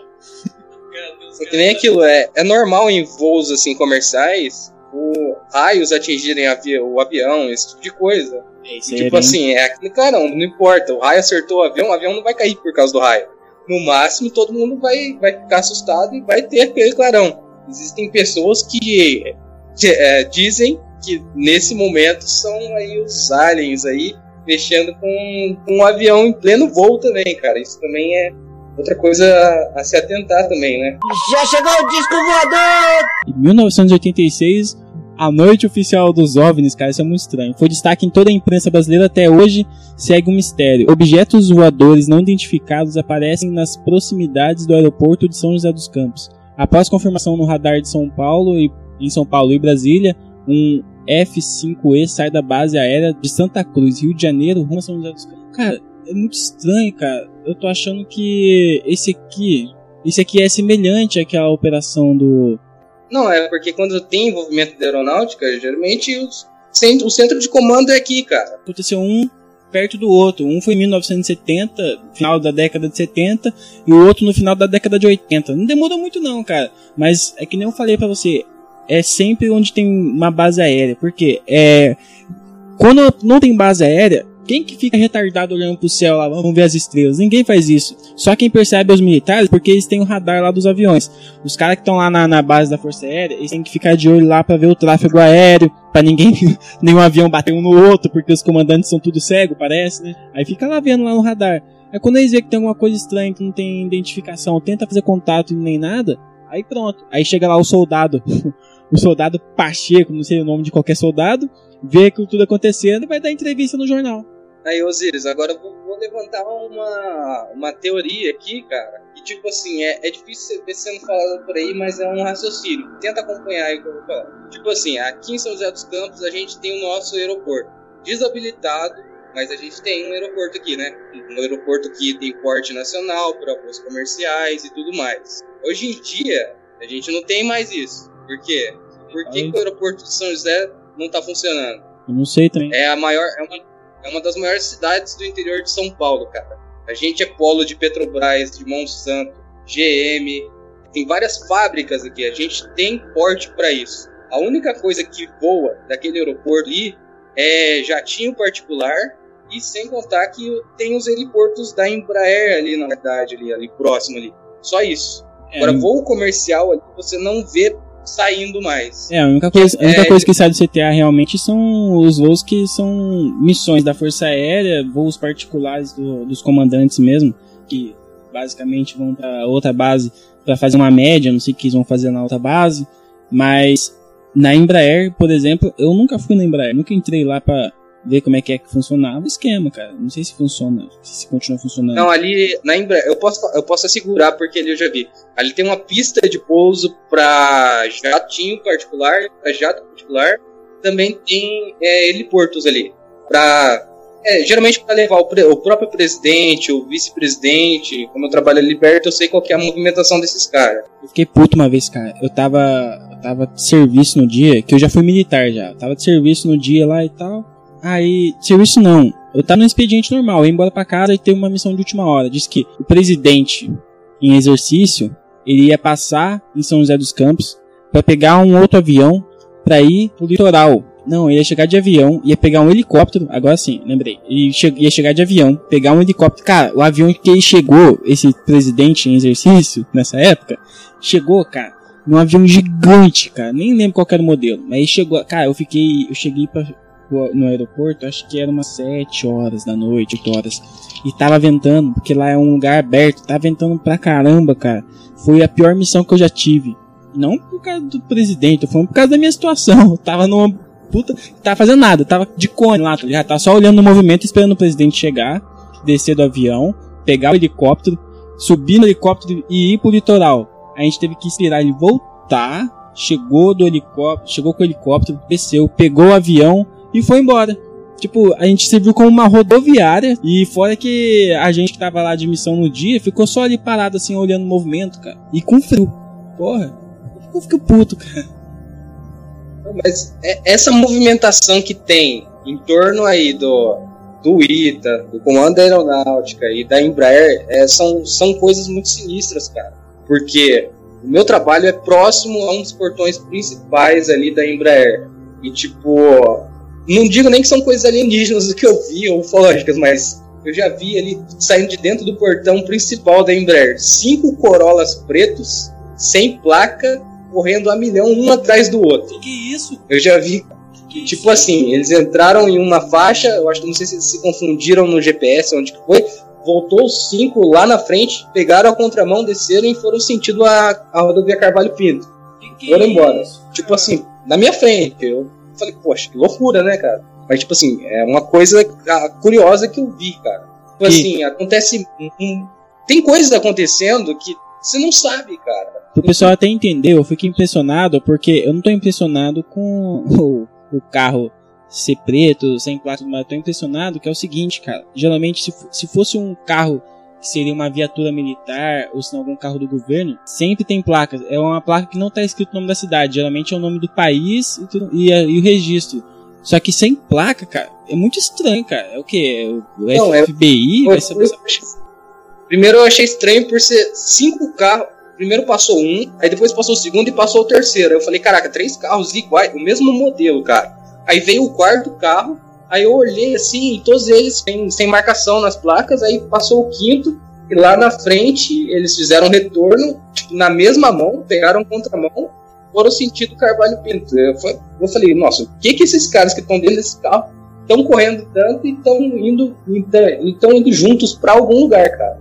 Só que nem aquilo, é, é normal em voos assim comerciais o raios atingirem avi- o avião, esse tipo de coisa. Tipo assim, é aquele clarão, não importa, o raio acertou o avião, o avião não vai cair por causa do raio. No máximo, todo mundo vai, vai ficar assustado e vai ter aquele clarão. Existem pessoas que, que, é, dizem que nesse momento são aí os aliens aí mexendo com, com um avião em pleno voo também, cara. Isso também é outra coisa a, a se atentar também, né? Já chegou o disco voador! Em 1986, a noite oficial dos OVNIs, cara, isso é muito estranho. Foi destaque em toda a imprensa brasileira até hoje, segue um mistério. Objetos voadores não identificados aparecem nas proximidades do aeroporto de São José dos Campos. Após confirmação no radar de São Paulo e em São Paulo e Brasília, um F-5E sai da base aérea de Santa Cruz, Rio de Janeiro, rumo a São José dos Campos. Cara, é muito estranho, cara. Eu tô achando que esse aqui, esse aqui é semelhante àquela operação do Não, é porque quando tem envolvimento da aeronáutica, geralmente os o centro de comando é aqui, cara. aconteceu um perto do outro. Um foi em 1970, final da década de 70, e o outro no final da década de 80. Não demorou muito não, cara. Mas é que nem eu falei pra você, é sempre onde tem uma base aérea. Porque é quando não tem base aérea, quem que fica retardado olhando pro céu lá, vamos ver as estrelas? Ninguém faz isso. Só quem percebe é os militares, porque eles têm o radar lá dos aviões. Os caras que estão lá na, na base da Força Aérea, eles têm que ficar de olho lá pra ver o tráfego aéreo, pra ninguém, *laughs* nenhum avião bater um no outro, porque os comandantes são tudo cego, parece, né? Aí fica lá vendo lá no radar. Aí quando eles veem que tem alguma coisa estranha, que não tem identificação, tenta fazer contato nem nada, aí pronto. Aí chega lá o soldado, *laughs* o soldado Pacheco, não sei o nome de qualquer soldado, vê aquilo tudo acontecendo e vai dar entrevista no jornal. Aí, Osiris, agora eu vou, vou levantar uma, uma teoria aqui, cara. Que, tipo assim, é, é difícil ver sendo falado por aí, mas é um raciocínio. Tenta acompanhar aí o que eu vou falar. Tipo assim, aqui em São José dos Campos a gente tem o nosso aeroporto. Desabilitado, mas a gente tem um aeroporto aqui, né? Um aeroporto que tem porte nacional para voos comerciais e tudo mais. Hoje em dia, a gente não tem mais isso. Por quê? Por que, que o aeroporto de São José não tá funcionando? Eu não sei também. É a maior, é uma, é uma das maiores cidades do interior de São Paulo, cara. A gente é polo de Petrobras, de Monsanto, GM, tem várias fábricas aqui. A gente tem porte para isso. A única coisa que voa daquele aeroporto ali é jatinho particular e sem contar que tem os heliportos da Embraer ali na verdade ali, ali próximo ali. Só isso. É, Agora voo comercial ali você não vê saindo mais. É, a única coisa, a única É, coisa que sai do CTA realmente são os voos que são missões da Força Aérea, voos particulares do- dos comandantes mesmo, que basicamente vão para outra base para fazer uma média, não sei o que eles vão fazer na outra base, mas na Embraer, por exemplo, eu nunca fui na Embraer, nunca entrei lá para ver como é que é que funcionava o esquema, cara. Não sei se funciona, se continua funcionando. Não, ali na Embraer, eu posso, eu posso assegurar porque ali eu já vi. Ali tem uma pista de pouso para jatinho particular, para jato particular. Também tem é, heliportos ali. Pra, é, geralmente para levar o, o próprio presidente, o vice-presidente. Como eu trabalho ali perto, eu sei qual que é a movimentação desses caras. Eu fiquei puto uma vez, cara. Eu tava, eu tava de serviço no dia, que eu já fui militar já. Eu tava de serviço no dia lá e tal. Aí, serviço não. Eu tava no expediente normal, eu ia embora pra casa e teve uma missão de última hora. Diz que o presidente, em exercício, ele ia passar em São José dos Campos pra pegar um outro avião pra ir pro litoral. Não, ele ia chegar de avião, ia pegar um helicóptero, agora sim, lembrei. Ele che- ia chegar de avião, pegar um helicóptero. Cara, o avião que ele chegou, esse presidente em exercício, nessa época, chegou, cara, num avião gigante, cara. Nem lembro qual era o modelo. Mas ele chegou, cara, eu fiquei, eu cheguei pra, no aeroporto, acho que era umas 7 horas da noite, 8 horas. E tava ventando, porque lá é um lugar aberto, tava ventando pra caramba, cara. Foi a pior missão que eu já tive. Não por causa do presidente, foi por causa da minha situação. Eu *laughs* tava numa puta, tava fazendo nada, tava de cone lá, tá ligado? Tava só olhando no movimento, esperando o presidente chegar, descer do avião, pegar o helicóptero, subir no helicóptero e ir pro litoral. A gente teve que esperar ele voltar, chegou do helicóptero, chegou com o helicóptero, desceu, pegou o avião e foi embora. Tipo, a gente se viu como uma rodoviária e fora que a gente que tava lá de missão no dia ficou só ali parado assim, olhando o movimento, cara. E com frio. Porra. Eu fico puto, cara. Mas é- essa movimentação que tem em torno aí do, do ITA, do Comando Aeronáutica e da Embraer é, são, são coisas muito sinistras, cara. Porque o meu trabalho é próximo a um dos portões principais ali da Embraer. E tipo, não digo nem que são coisas alienígenas do que eu vi, ou ufológicas, mas eu já vi ali saindo de dentro do portão principal da Embraer. Cinco Corollas pretos, sem placa, correndo a milhão um atrás do outro. Que isso? Eu já vi Que, tipo assim, eles entraram em uma faixa, eu acho que não sei se se confundiram no GPS, onde que foi, voltou os cinco lá na frente, pegaram a contramão, desceram e foram sentido a, a rodovia Carvalho Pinto. foram embora. Tipo assim, na minha frente. Eu falei, poxa, que loucura, né, cara? Mas, tipo assim, é uma coisa curiosa que eu vi, cara. Tipo assim, acontece. Tem coisas acontecendo que você não sabe, cara. O pessoal até entendeu, eu fiquei impressionado, porque eu não tô impressionado com *laughs* o, o carro ser preto, sem placa, mas eu tô impressionado que é o seguinte, cara. Geralmente, se, se fosse um carro que seria uma viatura militar ou se não algum carro do governo, sempre tem placas. É uma placa que não está escrito o nome da cidade, geralmente é o nome do país e, tudo, e, e, o registro. Só que sem placa, cara, é muito estranho, cara. É o que? O não, FBI? É... Vai ser... Primeiro eu achei estranho por ser cinco carros. Primeiro passou um, aí depois passou o segundo e passou o terceiro. Eu falei, caraca, três carros iguais, o mesmo modelo, cara. Aí veio o quarto carro, aí eu olhei assim, todos eles sem, sem marcação nas placas, aí passou o quinto, e lá na frente eles fizeram retorno, tipo, na mesma mão, pegaram contramão, foram sentido Carvalho Pinto. Eu, eu falei, nossa, o que que esses caras que estão dentro desse carro estão correndo tanto e estão indo, então, indo juntos para algum lugar, cara?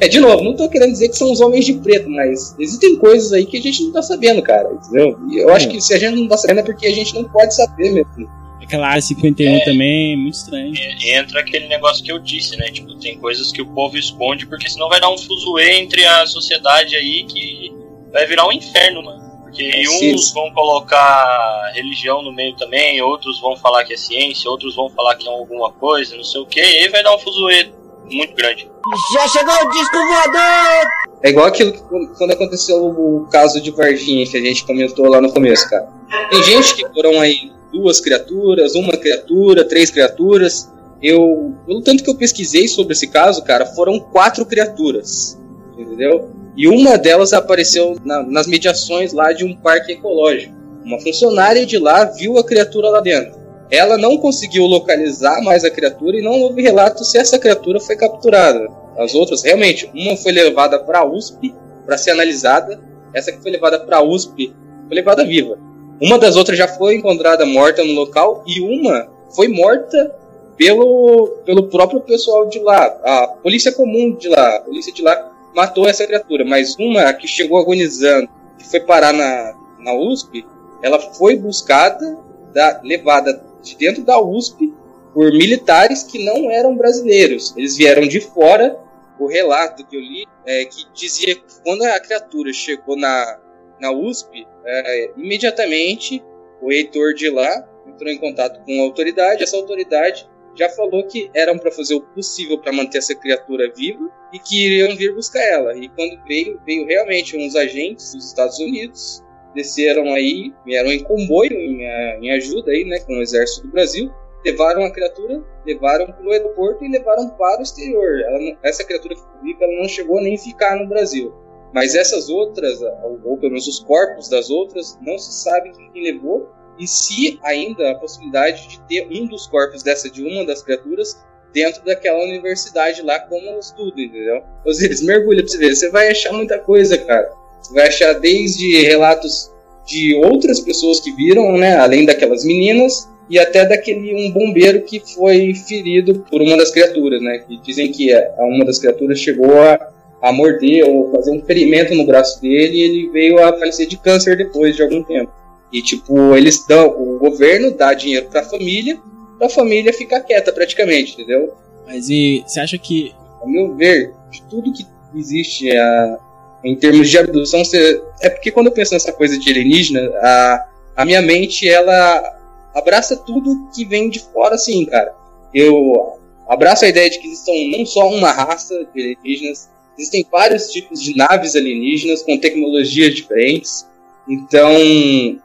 É, de novo, não tô querendo dizer que são os homens de preto, mas existem coisas aí que a gente não tá sabendo, cara, entendeu? E eu acho que se a gente não tá sabendo é porque a gente não pode saber mesmo. Aquela área 51 é, também é muito estranho. Entra aquele negócio que eu disse, né? Tipo, tem coisas que o povo esconde, porque senão vai dar um fuzuê entre a sociedade aí que vai virar um inferno, mano. Porque é, uns sim. vão colocar religião no meio também, outros vão falar que é ciência, outros vão falar que é alguma coisa, não sei o que, e aí vai dar um fuzuê muito grande. Já chegou o disco voador! É igual aquilo que quando aconteceu o caso de Varginha que a gente comentou lá no começo, cara. Tem gente que foram aí duas criaturas, uma criatura, três criaturas. Eu, pelo tanto que eu pesquisei sobre esse caso, cara, foram quatro criaturas, entendeu? E uma delas apareceu na, nas mediações lá de um parque ecológico. Uma funcionária de lá viu a criatura lá dentro. Ela não conseguiu localizar mais a criatura e não houve relato se essa criatura foi capturada. As outras, realmente, uma foi levada para a USP para ser analisada. Essa que foi levada para a USP foi levada viva. Uma das outras já foi encontrada morta no local e uma foi morta pelo, pelo próprio pessoal de lá. A polícia comum de lá, a polícia de lá matou essa criatura, mas uma que chegou agonizando, que foi parar na, na USP, ela foi buscada, da, levada de dentro da USP por militares que não eram brasileiros. Eles vieram de fora. O relato que eu li é que dizia que quando a criatura chegou na, na USP, é, imediatamente o Heitor de lá entrou em contato com a autoridade. Essa autoridade já falou que eram para fazer o possível para manter essa criatura viva e que iriam vir buscar ela. E quando veio, veio realmente uns agentes dos Estados Unidos desceram aí, vieram em comboio, em, eh, em ajuda aí, né, com o exército do Brasil, levaram a criatura, levaram para o aeroporto e levaram para o exterior. Essa criatura viva ela não chegou nem a ficar no Brasil. Mas essas outras, ou pelo menos os corpos das outras, não se sabe quem levou e se ainda a possibilidade de ter um dos corpos dessa de uma das criaturas dentro daquela universidade lá como estudo, entendeu? Ou seja, mergulha pra você ver, você vai achar muita coisa, cara. Você vai achar desde relatos de outras pessoas que viram, né, além daquelas meninas, e até daquele um bombeiro que foi ferido por uma das criaturas, né, que dizem que uma das criaturas chegou a, a morder ou fazer um ferimento no braço dele e ele veio a falecer de câncer depois de algum tempo. E tipo, eles dão, o governo dá dinheiro para a família, a família ficar quieta praticamente, entendeu? Mas e você acha que, ao meu ver, de tudo que existe a em termos de abdução, você... é porque quando eu penso nessa coisa de alienígena, a, a minha mente ela abraça tudo que vem de fora, assim, cara. Eu abraço a ideia de que existem não só uma raça de alienígenas, existem vários tipos de naves alienígenas com tecnologias diferentes. Então,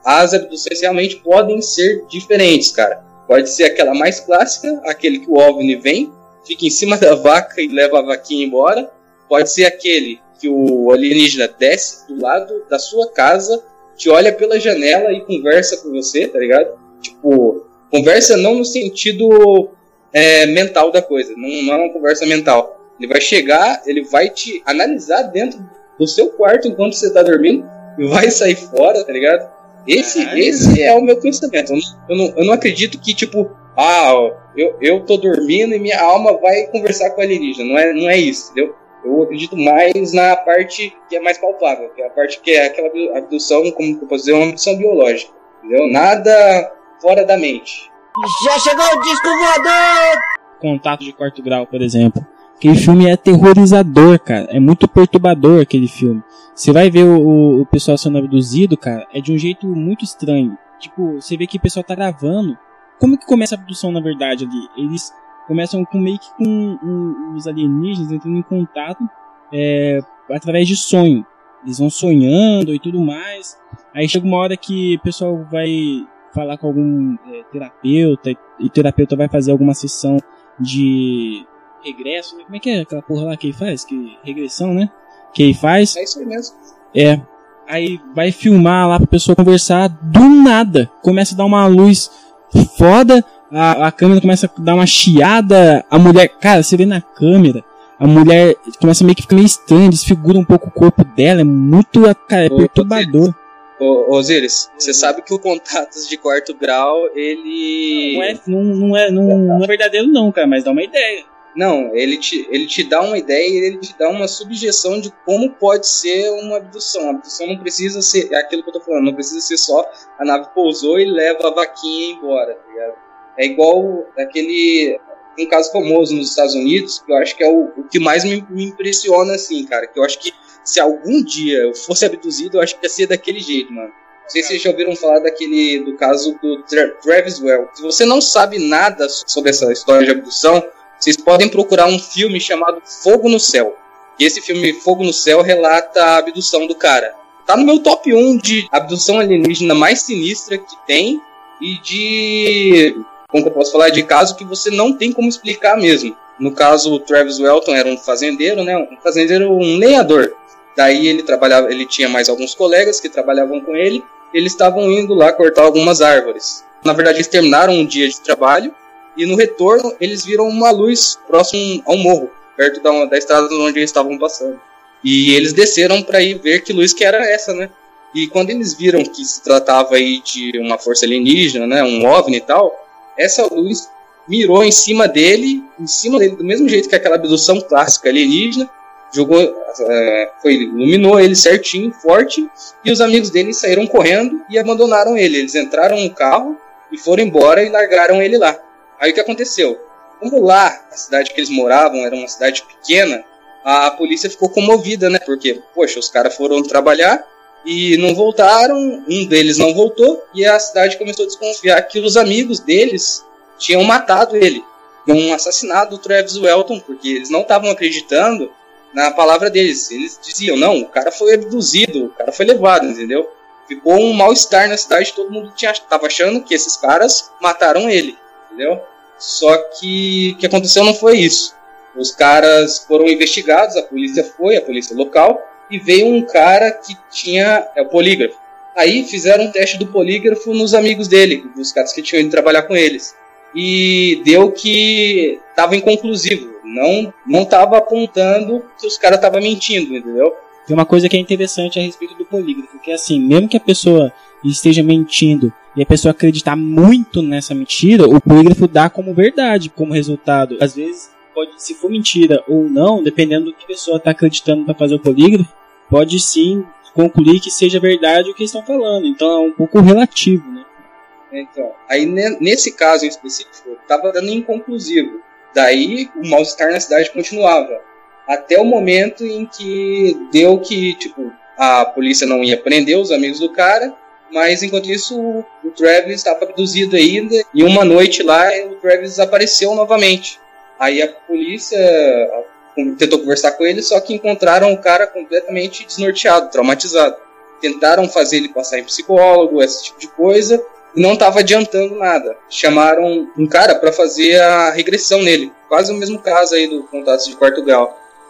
as abduções realmente podem ser diferentes, cara. Pode ser aquela mais clássica, aquele que o OVNI vem, fica em cima *laughs* da vaca e leva a vaquinha embora. Pode ser aquele que o alienígena desce do lado da sua casa, te olha pela janela e conversa com você, tá ligado? Tipo, conversa não no sentido é, mental da coisa, não, não é uma conversa mental. Ele vai chegar, ele vai te analisar dentro do seu quarto enquanto você tá dormindo e vai sair fora, tá ligado? Esse, esse é o meu pensamento. Eu não, eu não acredito que, tipo, ah, eu, eu tô dormindo e minha alma vai conversar com a alienígena. Não é, não é isso, entendeu? Eu acredito mais na parte que é mais palpável, que é a parte que é aquela abdução, como eu posso dizer, uma abdução biológica. Entendeu? Nada fora da mente. Já chegou o disco voador! Contato de quarto grau, por exemplo. Aquele filme é aterrorizador, cara. É muito perturbador aquele filme. Você vai ver o, o pessoal sendo abduzido, cara, é de um jeito muito estranho. Tipo, você vê que o pessoal tá gravando. Como que começa a abdução, na verdade, ali? Eles começam com meio que com um, os alienígenas entrando em contato é, através de sonho. Eles vão sonhando e tudo mais. Aí chega uma hora que o pessoal vai falar com algum é, terapeuta e o terapeuta vai fazer alguma sessão de regresso. Né? Como é que é aquela porra lá que ele faz? Que regressão, né? Que ele faz. É isso aí mesmo. É. Aí vai filmar lá pra pessoa conversar do nada. Começa a dar uma luz foda, a, a câmera começa a dar uma chiada, a mulher, cara, você vê na câmera, a mulher começa meio que ficar meio estranha, desfigura um pouco o corpo dela, é muito, cara, é perturbador. Ô, Osiris, você sabe que o Contatos de Quarto Grau, ele. Não é, não, não, é, não, não é verdadeiro, não, cara, mas dá uma ideia. Não, ele te, ele te dá uma ideia e ele te dá uma subjeção de como pode ser uma abdução. A abdução não precisa ser, é aquilo que eu tô falando, não precisa ser só a nave pousou e leva a vaquinha embora, tá ligado? É igual aquele. Um caso famoso nos Estados Unidos, que eu acho que é o, o que mais me, me impressiona, assim, cara. Que eu acho que se algum dia eu fosse abduzido, eu acho que ia ser daquele jeito, mano. Não sei se vocês já ouviram falar daquele do caso do Tra Travis Well. Se você não sabe nada sobre essa história de abdução, vocês podem procurar um filme chamado Fogo no Céu. E esse filme Fogo no Céu relata a abdução do cara. Tá no meu top 1 de abdução alienígena mais sinistra que tem e de como que eu posso falar de caso que você não tem como explicar mesmo. No caso, o Travis Welton era um fazendeiro, né? Um fazendeiro, um lenhador. Daí ele trabalhava, ele tinha mais alguns colegas que trabalhavam com ele. Eles estavam indo lá cortar algumas árvores. Na verdade, eles terminaram um dia de trabalho e no retorno eles viram uma luz próximo ao morro, perto da, da estrada onde eles estavam passando. E eles desceram para ir ver que luz que era essa, né? E quando eles viram que se tratava aí de uma força alienígena, né, um OVNI e tal, essa luz mirou em cima dele, em cima dele, do mesmo jeito que aquela abdução clássica alienígena, jogou, uh, foi, iluminou ele certinho, forte, e os amigos dele saíram correndo e abandonaram ele. Eles entraram no carro e foram embora e largaram ele lá. Aí o que aconteceu? Como lá, a cidade que eles moravam era uma cidade pequena, a polícia ficou comovida, né? Porque, poxa, os caras foram trabalhar e não voltaram, um deles não voltou, e a cidade começou a desconfiar que os amigos deles tinham matado ele, tinham assassinado o Travis Welton, porque eles não estavam acreditando na palavra deles. Eles diziam, não, o cara foi abduzido, o cara foi levado, entendeu? Ficou um mal-estar na cidade, todo mundo tinha, tava achando que esses caras mataram ele, entendeu? Só que o que aconteceu não foi isso. Os caras foram investigados, a polícia foi, a polícia local, e veio um cara que tinha é, o polígrafo. Aí fizeram um teste do polígrafo nos amigos dele, dos caras que tinham ido trabalhar com eles. E deu que estava inconclusivo. Não não estava apontando que os caras estavam mentindo, entendeu? Tem uma coisa que é interessante a respeito do polígrafo, que é assim, mesmo que a pessoa esteja mentindo e a pessoa acreditar muito nessa mentira, o polígrafo dá como verdade, como resultado. Às vezes pode, se for mentira ou não, dependendo do que a pessoa está acreditando para fazer o polígrafo, pode sim concluir que seja verdade o que estão falando. Então é um pouco relativo, né? Então, aí nesse caso em específico, estava dando inconclusivo. Daí o mal-estar na cidade continuava. Até o momento em que deu que, tipo, a polícia não ia prender os amigos do cara, mas enquanto isso o, Travis estava abduzido ainda, e uma noite lá o Travis desapareceu novamente. Aí a polícia tentou conversar com ele, só que encontraram o cara completamente desnorteado, traumatizado. Tentaram fazer ele passar em psicólogo, esse tipo de coisa, e não estava adiantando nada. Chamaram um cara para fazer a regressão nele, quase o mesmo caso aí do contato de quarto.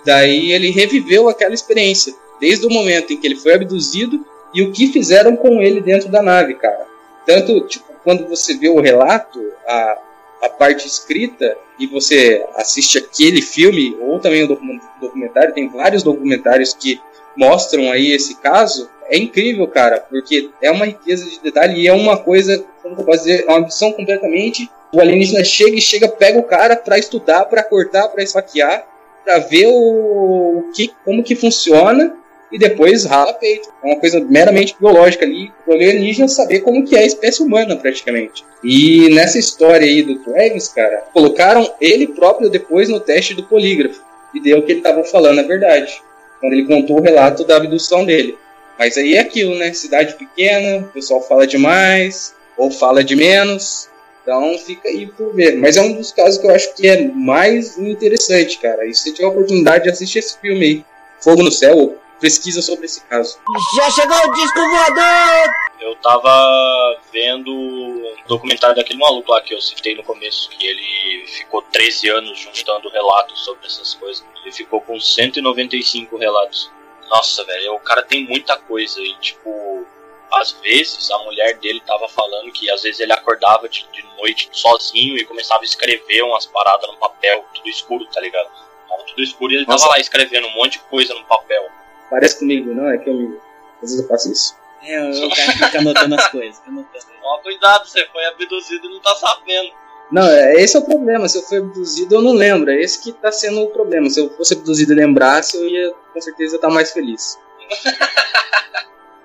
Daí ele reviveu aquela experiência, desde o momento em que ele foi abduzido e o que fizeram com ele dentro da nave, cara. Tanto, tipo, quando você vê o relato, a, a parte escrita e você assiste aquele filme ou também o documentário, tem vários documentários que mostram aí esse caso, é incrível, cara, porque é uma riqueza de detalhe e é uma coisa, como eu posso dizer, é uma missão completamente. O alienígena chega e chega, pega o cara para estudar, para cortar, para esfaquear, para ver o, que, como que funciona e depois rala peito. É uma coisa meramente biológica ali, o alienígena saber como que é a espécie humana, praticamente. E nessa história aí do Travis, cara, colocaram ele próprio depois no teste do polígrafo. E deu o que ele estava falando a verdade. Quando ele contou o relato da abdução dele. Mas aí é aquilo, né? Cidade pequena, o pessoal fala demais, ou fala de menos. Então fica aí por ver. Mas é um dos casos que eu acho que é mais interessante, cara. E se tiver a oportunidade de assistir esse filme aí, Fogo no Céu, pesquisa sobre esse caso. Já chegou o disco voador! Eu tava vendo um documentário daquele maluco lá que eu citei no começo, que ele ficou 13 anos juntando relatos sobre essas coisas. Ele ficou com 195 relatos. Nossa, velho, o cara tem muita coisa e, tipo, às vezes a mulher dele tava falando que às vezes ele acordava de, de noite sozinho e começava a escrever umas paradas no papel, tudo escuro, tá ligado? Tava tudo escuro e ele Nossa. tava lá escrevendo um monte de coisa no papel. Parece comigo, não? É que eu me. Às vezes eu faço isso. É, o cara fica anotando as coisas. Anotando. Ó, cuidado, você foi abduzido e não tá sabendo. Não, é, esse é o problema. Se eu fui abduzido, eu não lembro. É esse que tá sendo o problema. Se eu fosse abduzido e lembrasse, eu ia com certeza estar mais feliz.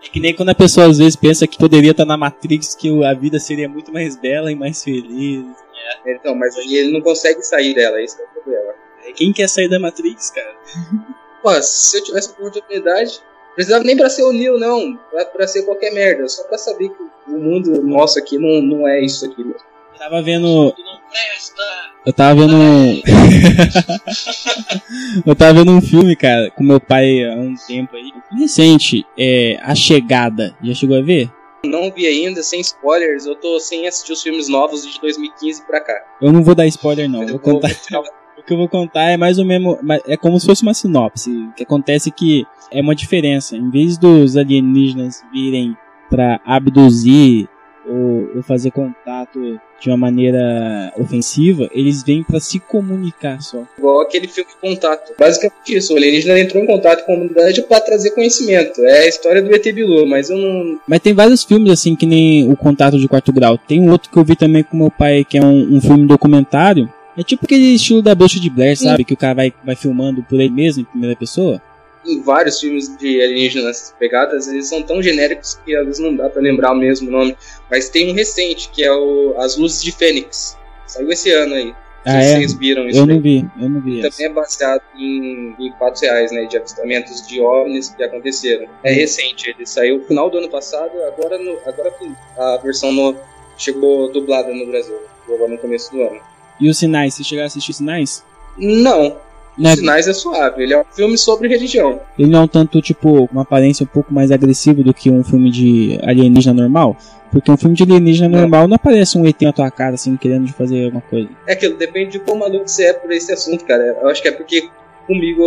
É que nem quando a pessoa às vezes pensa que poderia estar na Matrix, que a vida seria muito mais bela e mais feliz. É. Então, mas aí ele não consegue sair dela, esse é o problema. Quem quer sair da Matrix, cara? Pô, se eu tivesse oportunidade, precisava nem pra ser o Neo, não. Pra, pra ser qualquer merda. Só pra saber que o mundo nosso aqui não, não é isso aqui mesmo. Eu tava vendo. Eu tava vendo um. *laughs* eu tava vendo um filme, cara, com meu pai há um tempo aí. Recente, é A Chegada. Já chegou a ver? Não vi ainda, sem spoilers. Eu tô sem assistir os filmes novos de 2015 pra cá. Eu não vou dar spoiler, não. Eu vou contar. O que eu vou contar é mais ou menos. É como se fosse uma sinopse. O que acontece é que é uma diferença. Em vez dos alienígenas virem para abduzir ou, ou, fazer contato de uma maneira ofensiva, eles vêm para se comunicar só. Igual aquele filme Contato. Basicamente isso, o alienígena entrou em contato com a humanidade para trazer conhecimento. É a história do ET Bilu, mas eu não... Mas tem vários filmes assim, que nem o Contato de Quarto Grau. Tem um outro que eu vi também com meu pai, que é um, um filme documentário, é tipo aquele estilo da bruxa de Blair, sabe? Que o cara vai, vai filmando por ele mesmo, em primeira pessoa. Em vários filmes de alienígenas pegadas, eles são tão genéricos que às vezes não dá para lembrar o mesmo nome. Mas tem um recente, que é o As Luzes de Fênix. Saiu esse ano aí. Ah, é? Vocês viram isso? Eu não vi, eu não vi. Também é baseado em, em fatos reais, né? De avistamentos de OVNIs que aconteceram. É recente, ele saiu no final do ano passado, agora, no, agora a versão no, chegou dublada no Brasil, agora no começo do ano. E os Sinais, você chegou a assistir Sinais? Não. Né? Sinais é suave, ele é um filme sobre religião. Ele não é um tanto, tipo, uma aparência um pouco mais agressiva do que um filme de alienígena normal? Porque um filme de alienígena não. normal não aparece um ET na tua cara, assim, querendo fazer alguma coisa. É aquilo, depende de quão maluco você é por esse assunto, cara. Eu acho que é porque comigo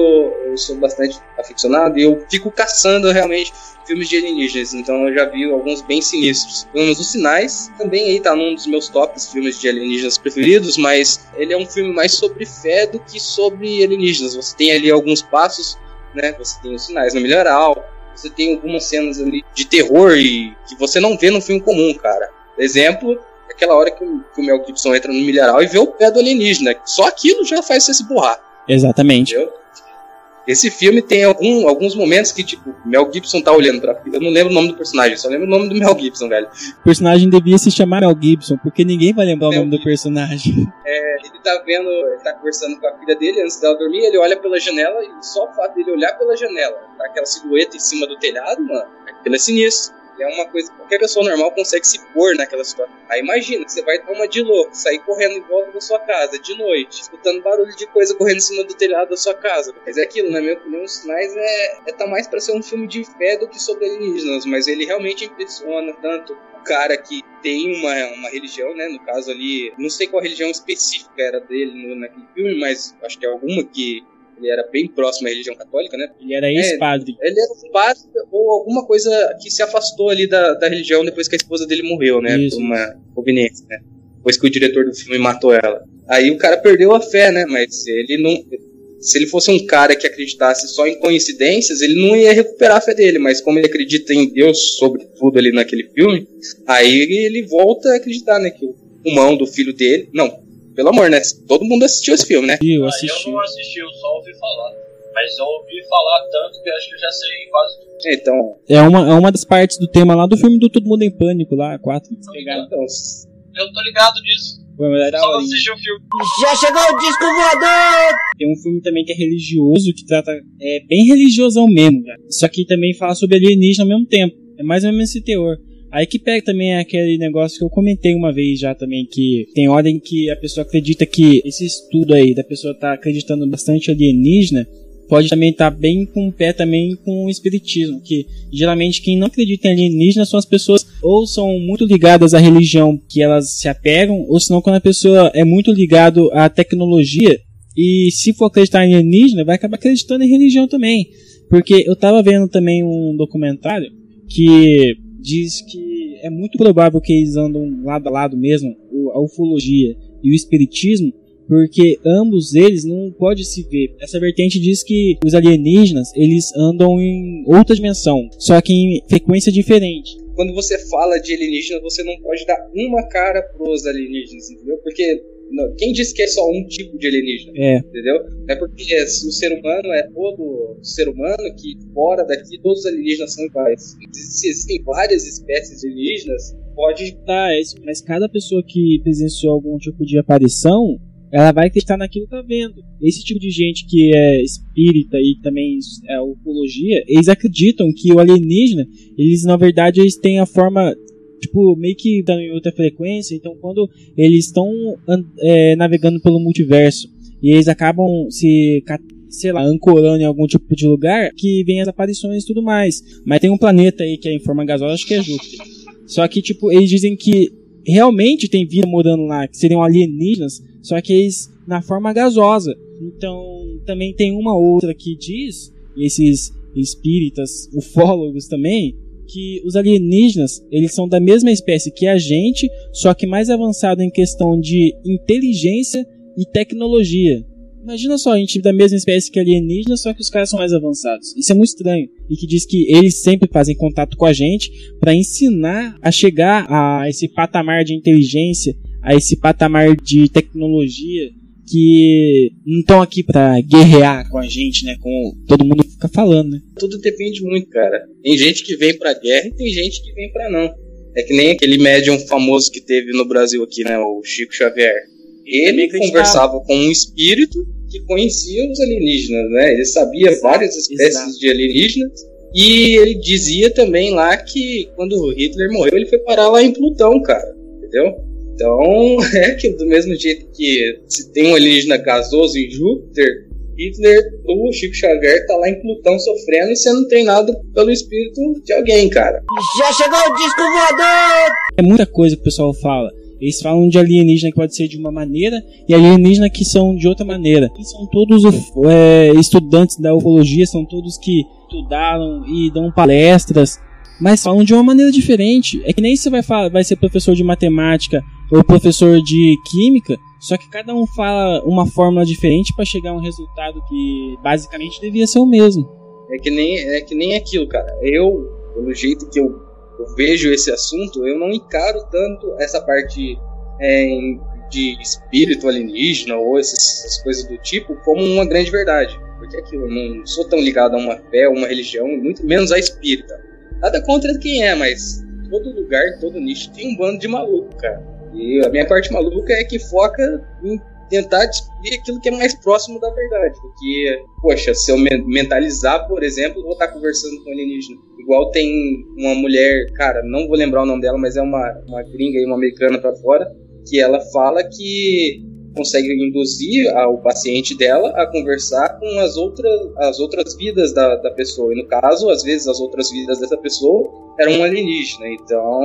eu sou bastante aficionado e eu fico caçando realmente filmes de alienígenas, então eu já vi alguns bem sinistros. Os Sinais também aí tá num dos meus tops filmes de alienígenas preferidos, mas ele é um filme mais sobre fé do que sobre alienígenas. Você tem ali alguns passos, né? Você tem os Sinais no Milharal, você tem algumas cenas ali de terror e que você não vê no filme comum, cara. Exemplo, aquela hora que o, que o Mel Gibson entra no milharal e vê o pé do alienígena. Só aquilo já faz você se borrar. Exatamente. Entendeu? Esse filme tem algum, alguns momentos que, tipo, Mel Gibson tá olhando pra. Eu não lembro o nome do personagem, só lembro o nome do Mel Gibson, velho. O personagem devia se chamar Mel Gibson, porque ninguém vai lembrar Mel o nome Gibson. do personagem. É, ele tá vendo, ele tá conversando com a filha dele antes dela dormir, ele olha pela janela e só o fato dele olhar pela janela, tá aquela silhueta em cima do telhado, mano, aquilo é sinistro é uma coisa que qualquer pessoa normal consegue se pôr naquela situação. Aí imagina, você vai uma de louco, sair correndo em volta da sua casa de noite, escutando barulho de coisa correndo em cima do telhado da sua casa. Mas é aquilo, na minha opinião, os sinais é, é tá mais para ser um filme de fé do que sobre alienígenas, mas ele realmente impressiona tanto cara que tem uma, uma religião, né? No caso ali, não sei qual religião específica era dele no, naquele filme, mas acho que é alguma que ele era bem próximo à religião católica, né? Ele era ex-padre. É, ele era um padre ou alguma coisa que se afastou ali da, da religião depois que a esposa dele morreu, né? Isso. Por uma conveniência, né? Depois que o diretor do filme matou ela. Aí o cara perdeu a fé, né? Mas ele não. se ele fosse um cara que acreditasse só em coincidências, ele não ia recuperar a fé dele, mas como ele acredita em Deus sobre tudo ali naquele filme, aí ele volta a acreditar, né, que o pulmão do filho dele, não, pelo amor, né, todo mundo assistiu esse filme, né? Eu Ah, assisti. eu não assisti, eu só ouvi falar. Mas eu ouvi falar tanto que acho que eu já sei quase tudo. Então, É uma, é uma das partes do tema lá do filme do Todo Mundo em Pânico, lá, 4. então Eu tô ligado nisso. Foi uma da Só não hora. assisti o filme. Já chegou o disco voador! Tem um filme também que é religioso, que trata. É bem religiosão mesmo, cara. Só que também fala sobre alienígena ao mesmo tempo. É mais ou menos esse teor. Aí que pega também aquele negócio que eu comentei uma vez já também, que tem hora em que a pessoa acredita que esse estudo aí da pessoa tá acreditando bastante alienígena, pode também estar bem com o pé também com o espiritismo, que geralmente quem não acredita em alienígena são as pessoas ou são muito ligadas à religião que elas se apegam, ou senão quando a pessoa é muito ligado à tecnologia e se for acreditar em alienígena, vai acabar acreditando em religião também. Porque eu tava vendo também um documentário que diz que é muito provável que eles andam lado a lado mesmo, a ufologia e o espiritismo, porque ambos eles não podem se ver. Essa vertente diz que os alienígenas, eles andam em outra dimensão, só que em frequência diferente. quando você fala de alienígenas, você não pode dar uma cara pros alienígenas, entendeu? Porque quem disse que é só um tipo de alienígena? É, Entendeu? É porque o ser humano é todo ser humano que fora daqui todos os alienígenas são iguais. Se existem várias espécies de alienígenas, pode tá, é isso, mas cada pessoa que presenciou algum tipo de aparição, ela vai acreditar naquilo que tá vendo. Esse tipo de gente que é espírita e também é ufologia, eles acreditam que o alienígena, eles na verdade eles têm a forma tipo meio que estão em outra frequência, então quando eles estão é, navegando pelo multiverso e eles acabam se sei lá, ancorando em algum tipo de lugar, que vem as aparições e tudo mais. Mas tem um planeta aí que é em forma gasosa, acho que é Júpiter. Só que, tipo, eles dizem que realmente tem vida morando lá, que seriam alienígenas, só que eles na forma gasosa. Então, também tem uma outra que diz, esses espíritas, ufólogos também, que os alienígenas, eles são da mesma espécie que a gente, só que mais avançado em questão de inteligência e tecnologia. Imagina só, a gente da mesma espécie que alienígenas, só que os caras são mais avançados. Isso é muito estranho. E que diz que eles sempre fazem contato com a gente para ensinar a chegar a esse patamar de inteligência, a esse patamar de tecnologia que não estão aqui para guerrear com a gente, né? Como todo mundo fica falando, né? tudo depende muito, cara. Tem gente que vem pra guerra e tem gente que vem pra não. É que nem aquele médium famoso que teve no Brasil aqui, né, o Chico Xavier. Ele conversava com um espírito que conhecia os alienígenas, né? Ele sabia várias espécies Exato. de alienígenas e ele dizia também lá que quando Hitler morreu, ele foi parar lá em Plutão, cara. Entendeu? Então, *laughs* é que do mesmo jeito que se tem um alienígena gasoso em Júpiter, Hitler, o Chico Xavier, tá lá em Plutão sofrendo e sendo treinado pelo espírito de alguém, cara. Já chegou o disco voador! É muita coisa que o pessoal fala. Eles falam de alienígena que pode ser de uma maneira e alienígena que são de outra maneira. E são todos é, estudantes da ufologia, são todos que estudaram e dão palestras, mas falam de uma maneira diferente. É que nem você vai, falar, vai ser professor de matemática ou professor de química, só que cada um fala uma fórmula diferente para chegar a um resultado que basicamente devia ser o mesmo. É que nem, é que nem aquilo, cara. Eu, pelo jeito que eu, eu vejo esse assunto, eu não encaro tanto essa parte é, de espírito alienígena ou essas, essas coisas do tipo como uma grande verdade. Porque aquilo, eu não sou tão ligado a uma fé, uma religião, muito menos a espírita. Nada contra quem é, mas todo lugar, todo nicho tem um bando de maluco, cara. E a minha parte maluca é que foca em tentar descobrir aquilo que é mais próximo da verdade. Porque, poxa, se eu men- mentalizar, por exemplo, vou estar conversando com um alienígena. Igual tem uma mulher, cara, não vou lembrar o nome dela, mas é uma, uma gringa e uma americana pra fora, que ela fala que consegue induzir o paciente dela a conversar com as outras, as outras vidas da, da pessoa. E no caso, às vezes, as outras vidas dessa pessoa eram um alienígena. Então,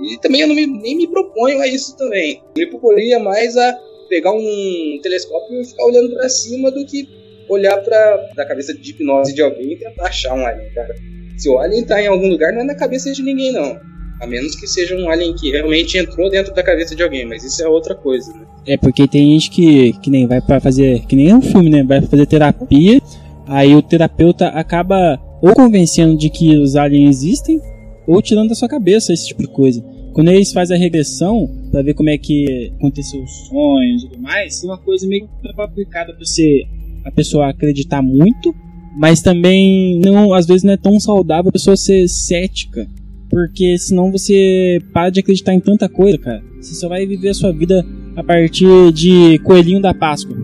e também eu não me- nem me proponho a isso também. Me proporia mais a pegar um telescópio e ficar olhando pra cima do que olhar pra da cabeça de hipnose de alguém e tentar achar um alien, cara. Se o alien tá em algum lugar, não é na cabeça de ninguém, não. A menos que seja um alien que realmente entrou dentro da cabeça de alguém, mas isso é outra coisa, né? É porque tem gente que, que nem vai para fazer, que nem é um filme, né? Vai fazer terapia, aí o terapeuta acaba ou convencendo de que os aliens existem, ou tirando da sua cabeça esse tipo de coisa. Quando eles fazem a regressão para ver como é que aconteceu os sonhos e tudo mais, é uma coisa meio aplicada para você a pessoa acreditar muito, mas também não, às vezes não é tão saudável a pessoa ser cética, porque senão você para de acreditar em tanta coisa, cara. Você só vai viver a sua vida a partir de coelhinho da Páscoa.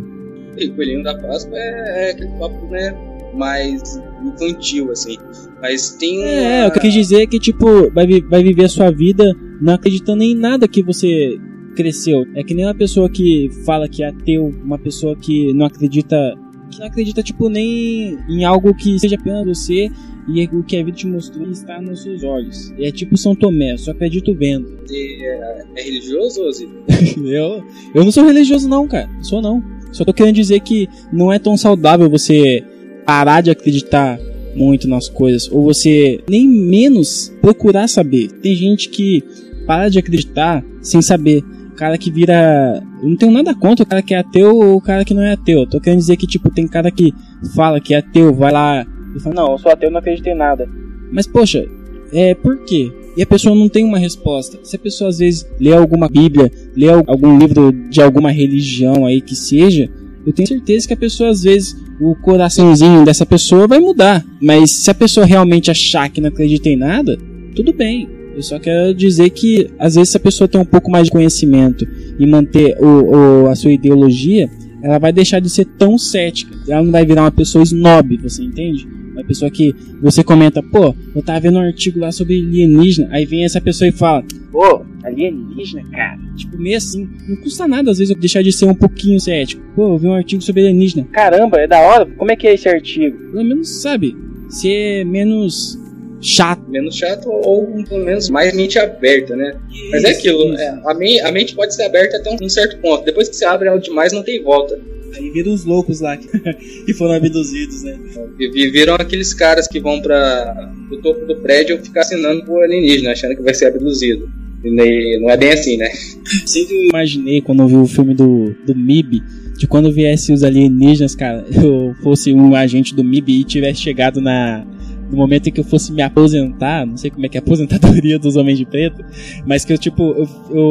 E coelhinho da Páscoa é, é aquele papo, né, mais infantil assim. Mas tem É, o que eu quis dizer é que tipo vai, vai viver a sua vida não acreditando em nada que você cresceu. É que nem uma pessoa que fala que é ateu, uma pessoa que não acredita que não acredita tipo nem em algo que seja apenas você e o que a vida te mostrou está nos seus olhos. É tipo São Tomé, só acredito vendo. é, é religioso, Ozzy? *laughs* Eu, eu não sou religioso não, cara. Não sou não. Só tô querendo dizer que não é tão saudável você parar de acreditar muito nas coisas ou você nem menos procurar saber. Tem gente que para de acreditar sem saber. Cara que vira, eu não tenho nada contra o cara que é ateu ou o cara que não é ateu. Eu tô querendo dizer que tipo tem cara que fala que é ateu, vai lá e fala: "Não, eu sou ateu, não acredito em nada". Mas poxa, é por quê? E a pessoa não tem uma resposta. Se a pessoa às vezes lê alguma Bíblia, lê al- algum livro de alguma religião aí que seja, eu tenho certeza que a pessoa às vezes o coraçãozinho dessa pessoa vai mudar. Mas se a pessoa realmente achar que não acredita em nada, tudo bem. Eu só quero dizer que às vezes se a pessoa tem um pouco mais de conhecimento e manter o, o- a sua ideologia, ela vai deixar de ser tão cética. Ela não vai virar uma pessoa snob, você entende? Uma pessoa que você comenta, pô, eu tava vendo um artigo lá sobre alienígena, aí vem essa pessoa e fala, pô, alienígena, cara. Tipo, meio assim, não custa nada às vezes eu deixar de ser um pouquinho cético. Pô, eu vi um artigo sobre alienígena. Caramba, é da hora? Como é que é esse artigo? Pelo menos, sabe, ser menos chato. Menos chato ou pelo menos mais mente aberta, né? Mas é aquilo, Isso. é, a, men- a mente pode ser aberta até um certo ponto. Depois que você abre ela demais, não tem volta. Aí viram os loucos lá que, *laughs* que foram abduzidos, né? E vi- viram aqueles caras que vão para o topo do prédio ficar assinando pro alienígena, achando que vai ser abduzido. Não é bem assim, né? Sempre imaginei quando eu vi o filme do, do MIB, de quando viesse os alienígenas, cara, *laughs* eu fosse um agente do MIB e tivesse chegado na. No momento em que eu fosse me aposentar, não sei como é que é a aposentadoria dos homens de preto, mas que eu, tipo, eu,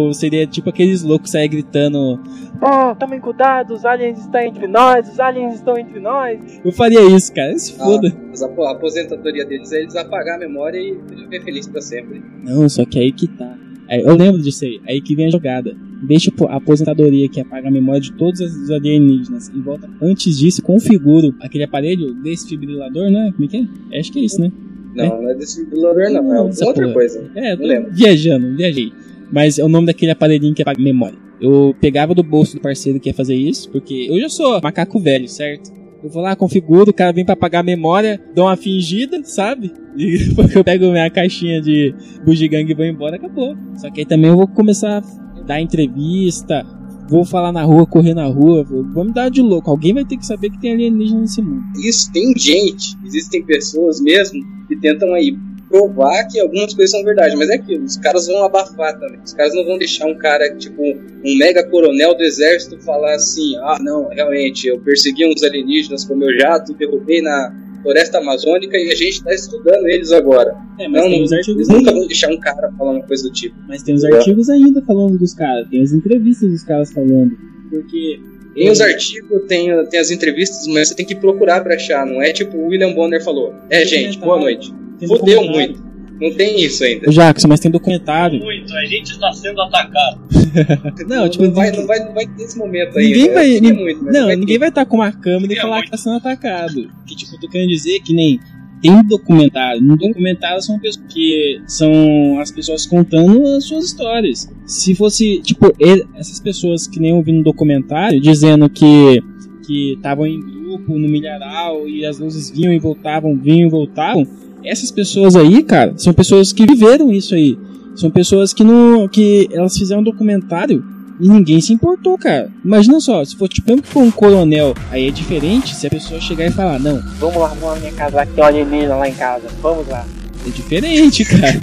eu seria tipo aqueles loucos saem gritando: Oh, tomem cuidado, os aliens estão entre nós, os aliens estão entre nós. Eu faria isso, cara, se Ah. foda. Mas a, a aposentadoria deles é eles apagar a memória e viver feliz pra sempre. Não, só que aí que tá. Aí, eu lembro disso aí. Aí que vem a jogada. Deixa a aposentadoria que apaga a memória de todos os alienígenas e volta. Antes disso, configuro aquele aparelho desfibrilador, né? Como é que é? Acho que é isso, né? Não, não é desfibrilador, não. É essa outra porra. coisa. É, Não lembro. viajando, viajei. Mas é o nome daquele aparelhinho que apaga a memória. Eu pegava do bolso do parceiro que ia fazer isso, porque eu já sou macaco velho, certo? Eu vou lá, configuro, o cara vem pra apagar a memória, dou uma fingida, sabe? E depois *laughs* eu pego minha caixinha de bugiganga e vou embora, acabou. Só que aí também eu vou começar a dar entrevista, vou falar na rua, correr na rua, vou me dar de louco. Alguém vai ter que saber que tem alienígena nesse mundo. Isso, tem gente, existem pessoas mesmo que tentam aí provar que algumas coisas são verdade, mas é aquilo, os caras vão abafar também. Os caras não vão deixar um cara, tipo, um mega coronel do exército falar assim, ah, não, realmente, eu persegui uns alienígenas com meu jato, derrubei na floresta amazônica e a gente tá estudando eles agora. É, Não, não, os eles nunca vão deixar um cara falar uma coisa do tipo. Mas tem os artigos ainda falando dos caras, tem as entrevistas dos caras falando. Porque. Tem os artigos, tem, tem as entrevistas, mas você tem que procurar pra achar, não é tipo o William Bonner falou. É, gente, boa noite. Documentário. muito. Não tem isso ainda. Ô, Jackson, mas tem documentário. Muito, a gente está sendo atacado. *laughs* Não, tipo, não, vai, não, vai, não vai ter esse momento aí. Ninguém né? vai- nin- muito, Não, vai ninguém ter. vai estar com uma câmera e falar muito. que tá sendo atacado. Que tipo, eu tô querendo dizer que nem. Tem documentário. No documentário são pessoas que são as pessoas contando as suas histórias. Se fosse, tipo, essas pessoas que nem eu vi no documentário dizendo que que estavam em grupo no milharal e as luzes vinham e voltavam, vinham e voltavam. Essas pessoas aí, cara, são pessoas que viveram isso aí. São pessoas que não. que elas fizeram um documentário e ninguém se importou, cara. Imagina só, se for tipo, mesmo que for um coronel, aí é diferente se a pessoa chegar e falar, não. Vamos lá, vamos lá na minha casa, lá que tem uma alienígena lá em casa. Vamos lá. É diferente, cara.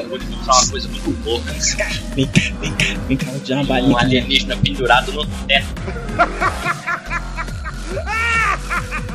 Eu vou te contar uma coisa muito louca. Né, vem cá, vem cá, vem cá, vou te dar uma balinha. Um alienígena pendurado no teto. *laughs*